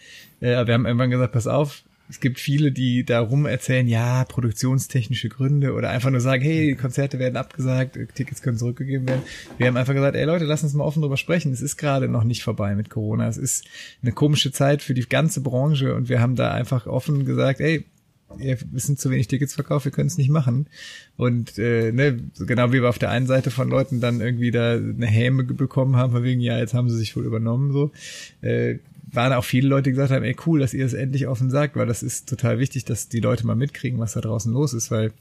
Äh, wir haben irgendwann gesagt, pass auf, es gibt viele, die darum erzählen, ja, produktionstechnische Gründe oder einfach nur sagen, hey, Konzerte werden abgesagt, Tickets können zurückgegeben werden. Wir haben einfach gesagt, ey Leute, lass uns mal offen drüber sprechen. Es ist gerade noch nicht vorbei mit Corona. Es ist eine komische Zeit für die ganze Branche und wir haben da einfach offen gesagt, ey, wir sind zu wenig Tickets verkauft, wir können es nicht machen. Und äh, ne, genau wie wir auf der einen Seite von Leuten dann irgendwie da eine Häme bekommen haben, von wegen, ja, jetzt haben sie sich wohl übernommen, so, äh, waren auch viele Leute, die gesagt haben, ey cool, dass ihr es endlich offen sagt, weil das ist total wichtig, dass die Leute mal mitkriegen, was da draußen los ist, weil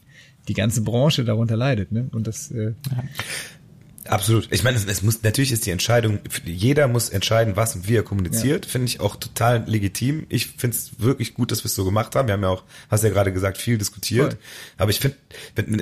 die ganze Branche darunter leidet, ne? Und das äh, ja. Absolut. Ich meine, es, es, muss natürlich ist die Entscheidung, jeder muss entscheiden, was und wie er kommuniziert. Ja. Finde ich auch total legitim. Ich finde es wirklich gut, dass wir es so gemacht haben. Wir haben ja auch, hast ja gerade gesagt, viel diskutiert. Voll. Aber ich finde,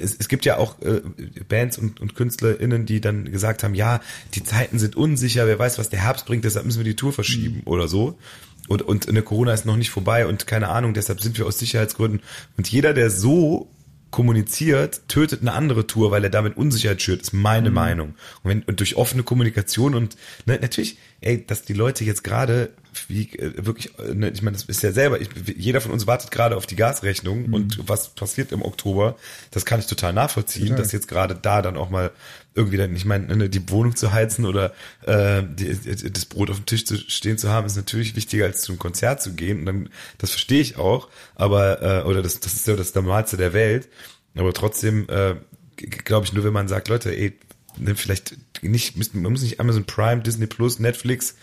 es, es, gibt ja auch äh, Bands und, und KünstlerInnen, die dann gesagt haben, ja, die Zeiten sind unsicher, wer weiß, was der Herbst bringt, deshalb müssen wir die Tour verschieben mhm. oder so. Und, und eine Corona ist noch nicht vorbei und keine Ahnung, deshalb sind wir aus Sicherheitsgründen. Und jeder, der so kommuniziert, tötet eine andere Tour, weil er damit Unsicherheit schürt, ist meine mhm. Meinung. Und, wenn, und durch offene Kommunikation und ne, natürlich, ey, dass die Leute jetzt gerade wie äh, wirklich, äh, ne, ich meine, das ist ja selber, ich, jeder von uns wartet gerade auf die Gasrechnung mhm. und was passiert im Oktober, das kann ich total nachvollziehen, total. dass jetzt gerade da dann auch mal irgendwie dann, ich meine, ne, die Wohnung zu heizen oder äh, die, das Brot auf dem Tisch zu stehen zu haben, ist natürlich wichtiger als zum Konzert zu gehen. Und dann, das verstehe ich auch, aber äh, oder das, das ist ja das Normalste der Welt. Aber trotzdem äh, glaube ich nur, wenn man sagt, Leute, ey, ne, vielleicht nicht, man muss nicht Amazon Prime, Disney Plus, Netflix,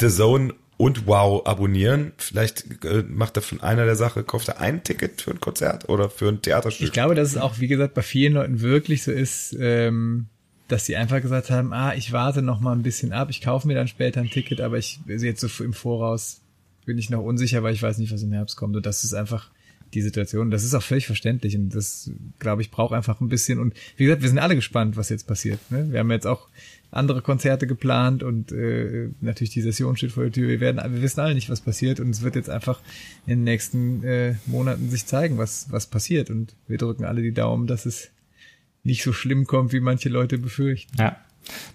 The Zone und Wow abonnieren. Vielleicht äh, macht er von einer der Sache, kauft er ein Ticket für ein Konzert oder für ein Theaterstück. Ich glaube, dass es auch, wie gesagt, bei vielen Leuten wirklich so ist, ähm, dass sie einfach gesagt haben, ah, ich warte noch mal ein bisschen ab, ich kaufe mir dann später ein Ticket, aber ich jetzt so im Voraus bin ich noch unsicher, weil ich weiß nicht, was im Herbst kommt. Und das ist einfach die Situation. Das ist auch völlig verständlich und das, glaube ich, braucht einfach ein bisschen. Und wie gesagt, wir sind alle gespannt, was jetzt passiert. Ne? Wir haben jetzt auch andere Konzerte geplant und äh, natürlich die Session steht vor der Tür. Wir werden, wir wissen alle nicht, was passiert und es wird jetzt einfach in den nächsten äh, Monaten sich zeigen, was was passiert und wir drücken alle die Daumen, dass es nicht so schlimm kommt, wie manche Leute befürchten. Ja.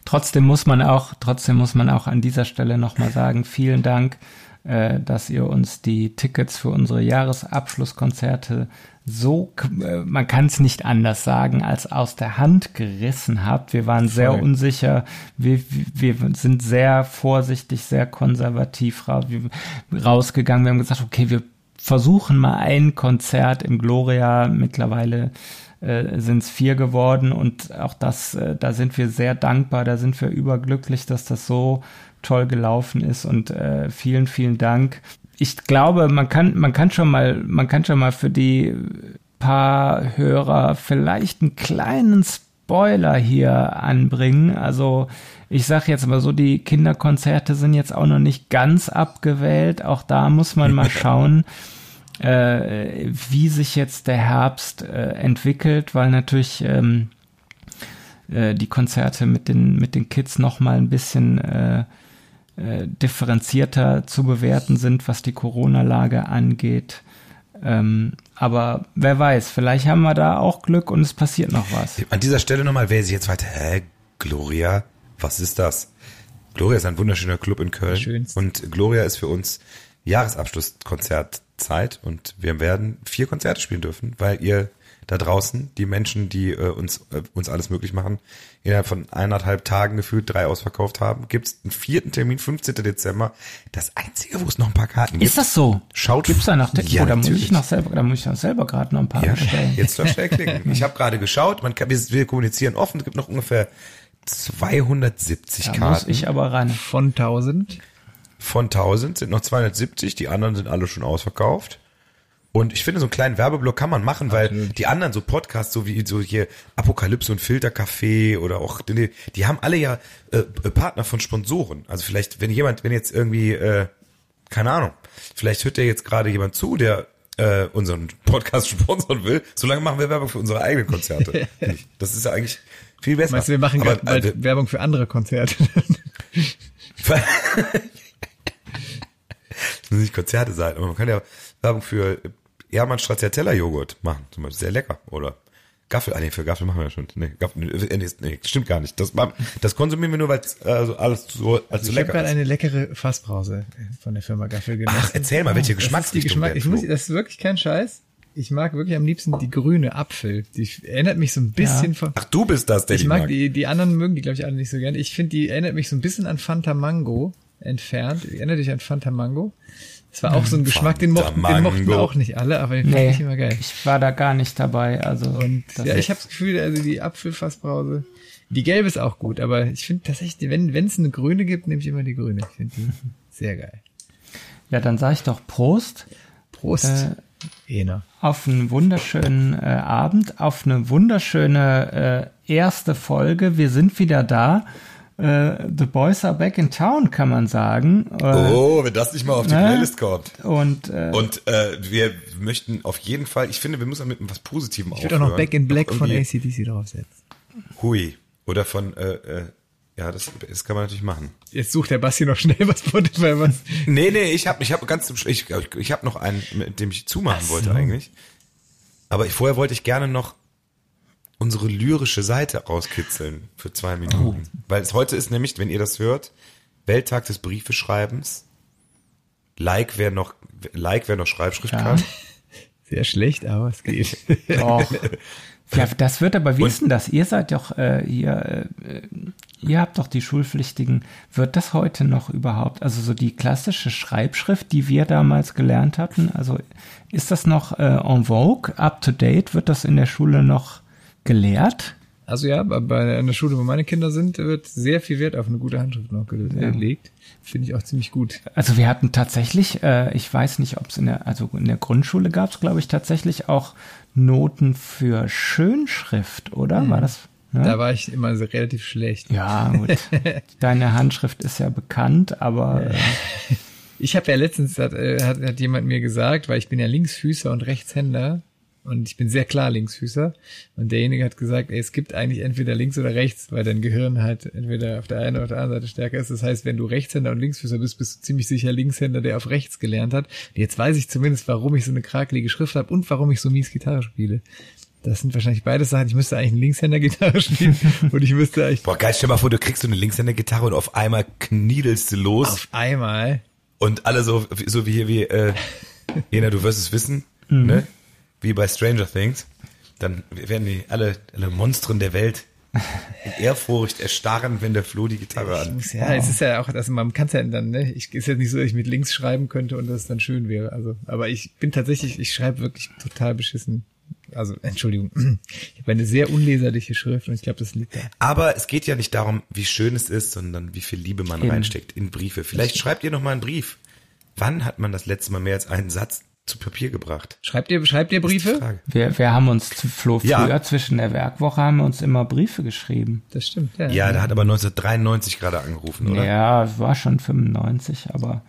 Trotzdem muss man auch, trotzdem muss man auch an dieser Stelle nochmal sagen, vielen Dank, äh, dass ihr uns die Tickets für unsere Jahresabschlusskonzerte so, äh, man kann es nicht anders sagen, als aus der Hand gerissen habt. Wir waren sehr Voll. unsicher, wir, wir sind sehr vorsichtig, sehr konservativ rausgegangen. Wir haben gesagt, okay, wir versuchen mal ein Konzert im Gloria. Mittlerweile äh, sind es vier geworden und auch das, äh, da sind wir sehr dankbar, da sind wir überglücklich, dass das so toll gelaufen ist und äh, vielen, vielen Dank. Ich glaube, man kann, man kann schon mal, man kann schon mal für die paar Hörer vielleicht einen kleinen Spoiler hier anbringen. Also ich sage jetzt mal so, die Kinderkonzerte sind jetzt auch noch nicht ganz abgewählt. Auch da muss man mal schauen äh, wie sich jetzt der Herbst äh, entwickelt, weil natürlich ähm, äh, die Konzerte mit den, mit den Kids noch mal ein bisschen äh, differenzierter zu bewerten sind, was die Corona-Lage angeht. Ähm, aber wer weiß, vielleicht haben wir da auch Glück und es passiert noch was. An dieser Stelle nochmal, wer sich jetzt weiter, hä, Gloria, was ist das? Gloria ist ein wunderschöner Club in Köln. Schönst. Und Gloria ist für uns Jahresabschlusskonzert Zeit und wir werden vier Konzerte spielen dürfen, weil ihr da draußen, die Menschen, die äh, uns, äh, uns alles möglich machen, innerhalb von eineinhalb Tagen gefühlt drei ausverkauft haben, gibt's einen vierten Termin, 15. Dezember. Das einzige, wo es noch ein paar Karten gibt. Ist das so? Schaut. Gibt's da noch, ja, oh, da muss ich noch selber, da muss ich noch selber gerade noch ein paar ja, bestellen. Jetzt doch schnell klicken. Ich habe gerade geschaut, man kann, wir, wir kommunizieren offen, es gibt noch ungefähr 270 da Karten. muss ich aber ran. Von 1000? von 1000 sind noch 270, die anderen sind alle schon ausverkauft. Und ich finde, so einen kleinen Werbeblock kann man machen, weil Absolut. die anderen so Podcasts, so wie so hier Apokalypse und Filtercafé oder auch, die, die haben alle ja äh, Partner von Sponsoren. Also vielleicht, wenn jemand, wenn jetzt irgendwie, äh, keine Ahnung, vielleicht hört ja jetzt gerade jemand zu, der äh, unseren Podcast sponsern will, solange machen wir Werbung für unsere eigenen Konzerte. das ist ja eigentlich viel besser. Meinst du, wir machen Aber, bald äh, Werbung für andere Konzerte? Es müssen nicht Konzerte sein, aber man kann ja Werbung für Ehrmann Stracciatella Joghurt machen, zum Beispiel sehr lecker. Oder Gaffel, ah nee, für Gaffel machen wir schon. Nee, Gaffel, nee, nee, nee stimmt gar nicht. Das, das konsumieren wir nur, weil also alles so, als Also so ich habe lecker gerade ist. eine leckere Fassbrause von der Firma Gaffel genossen. Ach, erzähl mal, welche die Geschmacksrichtung Geschmack, ich muss, das ist wirklich kein Scheiß. Ich mag wirklich am liebsten die grüne Apfel. Die erinnert mich so ein bisschen Ja. von. Ach, du bist das, der ich die mag, mag. die, die anderen mögen die, glaube ich, alle nicht so gerne. Ich finde, die erinnert mich so ein bisschen an Fanta Mango entfernt. Erinnert dich an Fanta Mango? Das war auch so ein Geschmack, den mochten, den mochten auch nicht alle, aber den fand Nee, ich immer geil. ich war da gar nicht dabei. Also Und das ja, ich habe das Gefühl, also die Apfelfassbrause, die gelbe ist auch gut, aber ich finde tatsächlich, wenn wenn es eine grüne gibt, nehme ich immer die grüne. Ich finde die sehr geil. ja, dann sage ich doch Prost Prost. Äh, Ena. auf einen wunderschönen äh, Abend, auf eine wunderschöne äh, erste Folge. Wir sind wieder da. Äh, The Boys are back in town, kann man sagen. Äh, Oh, wenn das nicht mal auf die Ne? Playlist kommt. Und äh, Und äh, wir möchten auf jeden Fall, ich finde, wir müssen mit was Positivem Ich würde auch noch Back in Black von AC. ACDC draufsetzen. Hui. Oder von, äh, äh, ja, das, das kann man natürlich machen. Jetzt sucht der Basti noch schnell was Spotify was. Nee, nee, ich habe ich hab ganz zum Schluss, ich, ich, ich habe noch einen, mit dem ich zumachen wollte so. eigentlich. Aber ich, vorher wollte ich gerne noch unsere lyrische Seite rauskitzeln für zwei Minuten. Weil es heute ist nämlich, wenn ihr das hört, Welttag des Briefeschreibens. Like, wer noch, like, wer noch Schreibschrift Ja. kann. Sehr schlecht, aber es geht. Ja, das wird aber, wie ist denn das? Ihr seid doch, äh, ihr, äh, ihr habt doch die Schulpflichtigen. Wird das heute noch überhaupt, also so die klassische Schreibschrift, die wir damals gelernt hatten, also ist das noch äh, en vogue, up to date? Wird das in der Schule noch gelehrt? Also ja, bei- der Schule, wo meine Kinder sind, wird sehr viel Wert auf eine gute Handschrift noch ge- gelegt. Finde ich auch ziemlich gut. Also wir hatten tatsächlich, äh, ich weiß nicht, ob es in der, also in der Grundschule gab es, glaube ich, tatsächlich auch Noten für Schönschrift, oder? War das? Ne? Da war ich immer so relativ schlecht. Ja, gut. Deine Handschrift ist ja bekannt, aber äh, Ich habe ja letztens, hat, äh, hat, hat jemand mir gesagt, weil ich bin ja Linksfüßer und Rechtshänder und ich bin sehr klar Linksfüßer und derjenige hat gesagt, ey, es gibt eigentlich entweder links oder rechts, weil dein Gehirn halt entweder auf der einen oder auf der anderen Seite stärker ist. Das heißt, wenn du Rechtshänder und Linksfüßer bist, bist du ziemlich sicher Linkshänder, der auf rechts gelernt hat. Und jetzt weiß ich zumindest, warum ich so eine krakelige Schrift habe und warum ich so mies Gitarre spiele. Das sind wahrscheinlich beide Sachen. Ich müsste eigentlich eine Linkshänder-Gitarre spielen und ich müsste eigentlich Boah, geil, stell mal vor, du kriegst so eine Linkshänder-Gitarre und auf einmal kniedelst du los auf einmal und alle so, so wie hier, wie, äh, Jena, du wirst es wissen, ne? Wie bei Stranger Things. Dann werden die alle, alle Monstren der Welt in Ehrfurcht erstarren, wenn der Flo die Gitarre an. Muss ja, es ist ja auch, also man kann es ja dann, ne, ich ist ja nicht so, dass ich mit links schreiben könnte und das dann schön wäre. Also, aber ich bin tatsächlich, ich schreibe wirklich total beschissen. Also, Entschuldigung, ich habe eine sehr unleserliche Schrift und ich glaube, das liegt da. Aber es geht ja nicht darum, wie schön es ist, sondern wie viel Liebe man Eben. reinsteckt in Briefe. Vielleicht schreibt ihr noch mal einen Brief. Wann hat man das letzte Mal mehr als einen Satz zu Papier gebracht? Schreibt ihr, schreibt ihr Briefe? Wir, wir haben uns Flo Ja. früher zwischen der Werkwoche haben wir uns immer Briefe geschrieben. Das stimmt, ja. Ja, der hat aber 1993 gerade angerufen, oder? Ja, es war schon 95, aber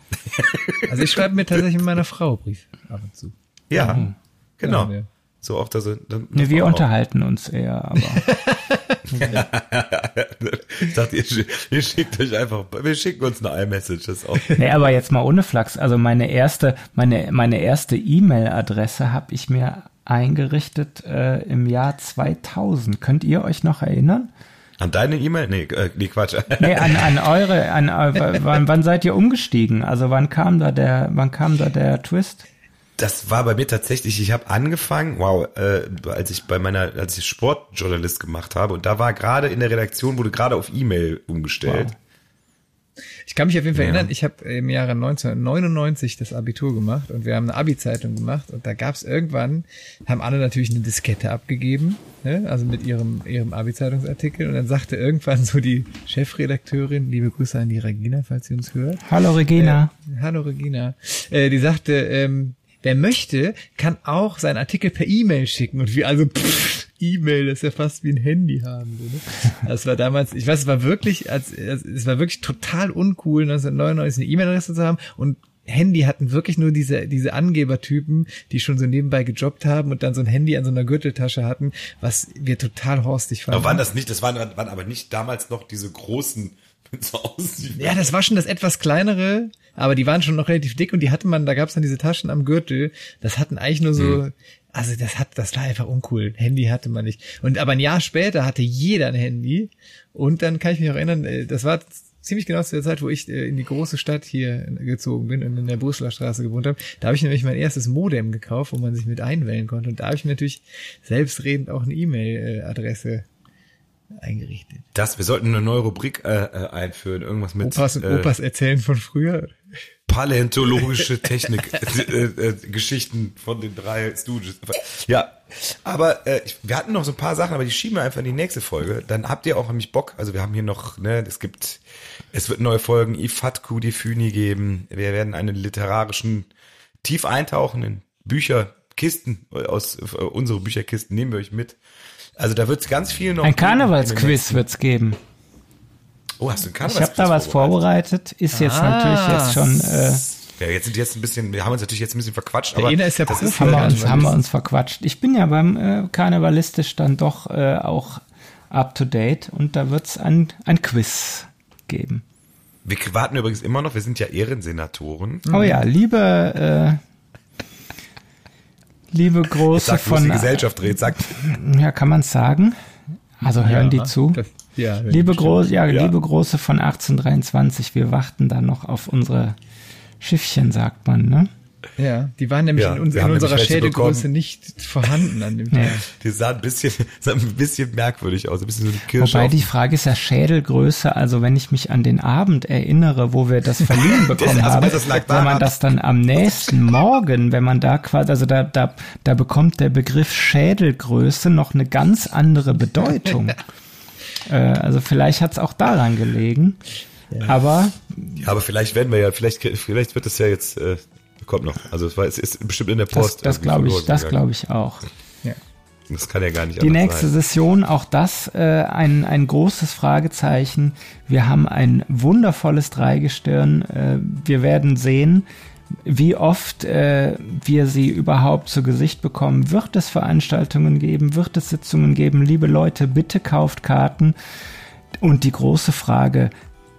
Also ich schreibe mir tatsächlich mit meiner Frau Briefe ab und zu. Ja, genau. Ja, ja. So auch, dass er, dann, ne, wir auch. unterhalten uns eher, aber Ich dachte, ihr, ihr schickt euch einfach, wir schicken uns eine iMessage, das auch. Nee, aber jetzt mal ohne Flachs. Also meine erste, meine, meine erste E-Mail-Adresse habe ich mir eingerichtet äh, im Jahr 2000. Könnt ihr euch noch erinnern? An deine E-Mail? Nee, äh, nee, Quatsch. Nee, an, an eure, an, äh, wann, wann seid ihr umgestiegen? Also wann kam da der, wann kam da der Twist? Das war bei mir tatsächlich, ich habe angefangen, wow, äh, als ich bei meiner, als ich Sportjournalist gemacht habe und da war gerade in der Redaktion, wurde gerade auf E-Mail umgestellt. Ich kann mich auf jeden Fall Ja. erinnern, ich habe im Jahre 1999 das Abitur gemacht und wir haben eine Abi-Zeitung gemacht und da gab es irgendwann, haben alle natürlich eine Diskette abgegeben, ne? also mit ihrem, ihrem Abi-Zeitungsartikel und dann sagte irgendwann so die Chefredakteurin, liebe Grüße an die Regina, falls sie uns hört, Hallo Regina. äh, hallo Regina, äh, die sagte, ähm, wer möchte, kann auch seinen Artikel per E-Mail schicken und wir also pff, E-Mail, das ist ja fast wie ein Handy haben. Ne? Das war damals, ich weiß, es war wirklich, als, es war wirklich total uncool, 1999 eine E-Mail-Adresse zu haben und Handy hatten wirklich nur diese, diese Angebertypen, die schon so nebenbei gejobbt haben und dann so ein Handy an so einer Gürteltasche hatten, was wir total horstig fanden. Aber waren das nicht, das waren, waren aber nicht damals noch diese großen, so aussieht. Ja, das war schon das etwas kleinere, aber die waren schon noch relativ dick und die hatte man, da gab es dann diese Taschen am Gürtel. Das hatten eigentlich nur so, Mhm. also das hat, das war einfach uncool. Handy hatte man nicht. Und aber ein Jahr später hatte jeder ein Handy. Und dann kann ich mich auch erinnern, äh, das war ziemlich genau zu der Zeit, wo ich äh, in die große Stadt hier gezogen bin und in der Brüsseler Straße gewohnt habe. Da habe ich nämlich mein erstes Modem gekauft, wo man sich mit einwählen konnte. Und da habe ich mir natürlich selbstredend auch eine E-Mail-Adresse eingerichtet. Das, wir sollten eine neue Rubrik äh, äh, einführen, irgendwas mit Opas und äh, Opas erzählen von früher. Paläontologische Technik, äh, äh, Geschichten von den drei Stooges. Ja, aber äh, wir hatten noch so ein paar Sachen, aber die schieben wir einfach in die nächste Folge. Dann habt ihr auch nämlich Bock. Also wir haben hier noch, ne, es gibt, es wird neue Folgen Ifatku die Füni geben. Wir werden einen literarischen tief eintauchen in Bücherkisten aus äh, unsere Bücherkisten nehmen wir euch mit. Also da wird es ganz viel noch. Ein Karnevalsquiz nächsten- wird's geben. Oh, hast du ein Ich Karnevalsquiz habe da was vorbereitet. Ist jetzt Ah. natürlich jetzt schon, äh, Ja, jetzt sind jetzt ein bisschen, wir haben uns natürlich jetzt ein bisschen verquatscht, Der aber Ina ist ja Profi. haben, wir Ja, uns, haben wir uns verquatscht. Ich bin ja beim äh, Karnevalistisch dann doch äh, auch up to date und da wird's ein, ein Quiz geben. Wir warten übrigens immer noch, wir sind ja Ehrensenatoren. Oh ja, liebe, äh, liebe Jetzt große sagt, wo es von, die Gesellschaft dreht, sagt, ja, kann man sagen? Also hören die zu? Das, ja, Liebe Große, ja, Ja. liebe Große von 1823, wir warten da noch auf unsere Schiffchen, sagt man, ne? Ja, die waren nämlich Ja, in, uns, in unserer Schädelgröße nicht vorhanden an dem Tag. die sah ein bisschen, sah ein bisschen merkwürdig aus, ein bisschen so eine Kirsche. Wobei auf- die Frage ist ja Schädelgröße, also wenn ich mich an den Abend erinnere, wo wir das verliehen bekommen also haben, das wenn man das dann am nächsten Morgen, wenn man da quasi, also da, da, da bekommt der Begriff Schädelgröße noch eine ganz andere Bedeutung. äh, also vielleicht hat es auch daran gelegen. Aber ja, aber vielleicht werden wir ja, vielleicht, vielleicht wird es ja jetzt, äh, kommt noch. Also es war, es ist bestimmt in der das, Post. das irgendwie glaube ich, das glaube ich auch. Ja. Das kann ja gar nicht Die nächste sein. Session, auch das äh, ein, ein großes Fragezeichen. Wir haben ein wundervolles Dreigestirn. Äh, wir werden sehen, wie oft äh, wir sie überhaupt zu Gesicht bekommen. Wird es Veranstaltungen geben? Wird es Sitzungen geben? Liebe Leute, bitte kauft Karten. Und die große Frage,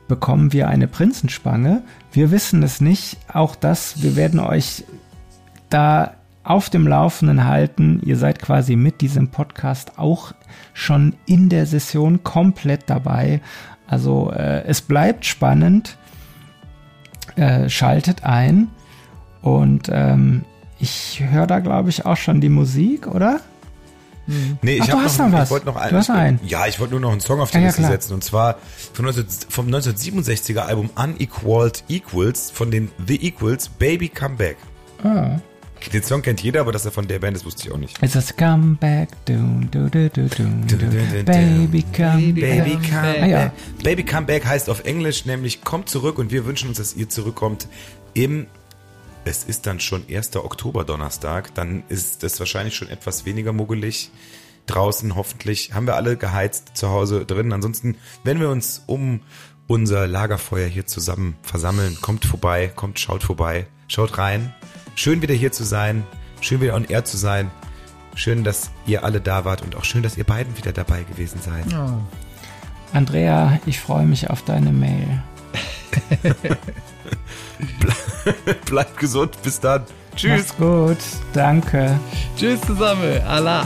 bekommen wir eine Prinzenspange? Wir wissen es nicht. Auch das, wir werden euch da auf dem Laufenden halten. Ihr seid quasi mit diesem Podcast auch schon in der Session komplett dabei. Also äh, es bleibt spannend. Äh, schaltet ein und ähm, ich höre da glaube ich auch schon die Musik, oder? Nee, ich Ach, hast noch, noch ich was. wollte noch einen, Du hast einen. Ja, ich wollte nur noch einen Song auf die Ja, ja, Liste klar. setzen und zwar von 19, vom 1967er Album Unequaled Equals von den The Equals Baby Come Back. Ah. Den Song kennt jeder, aber dass er von der Band ist, wusste ich auch nicht. It's a comeback, do, do, do, do, do, do. Baby come Baby back. Ah, ja. back. Baby come back heißt auf Englisch nämlich kommt zurück und wir wünschen uns, dass ihr zurückkommt im es ist dann schon 1. Oktober Donnerstag, dann ist es wahrscheinlich schon etwas weniger muggelig. Draußen hoffentlich haben wir alle geheizt zu Hause drin. Ansonsten, wenn wir uns um unser Lagerfeuer hier zusammen versammeln, kommt vorbei, kommt, schaut vorbei, schaut rein. Schön wieder hier zu sein, schön wieder on air zu sein. Schön, dass ihr alle da wart und auch schön, dass ihr beiden wieder dabei gewesen seid. Andrea, ich freue mich auf deine Mail. Bleibt gesund, bis dann. Tschüss. Mach's gut. Danke. Tschüss zusammen. Allah.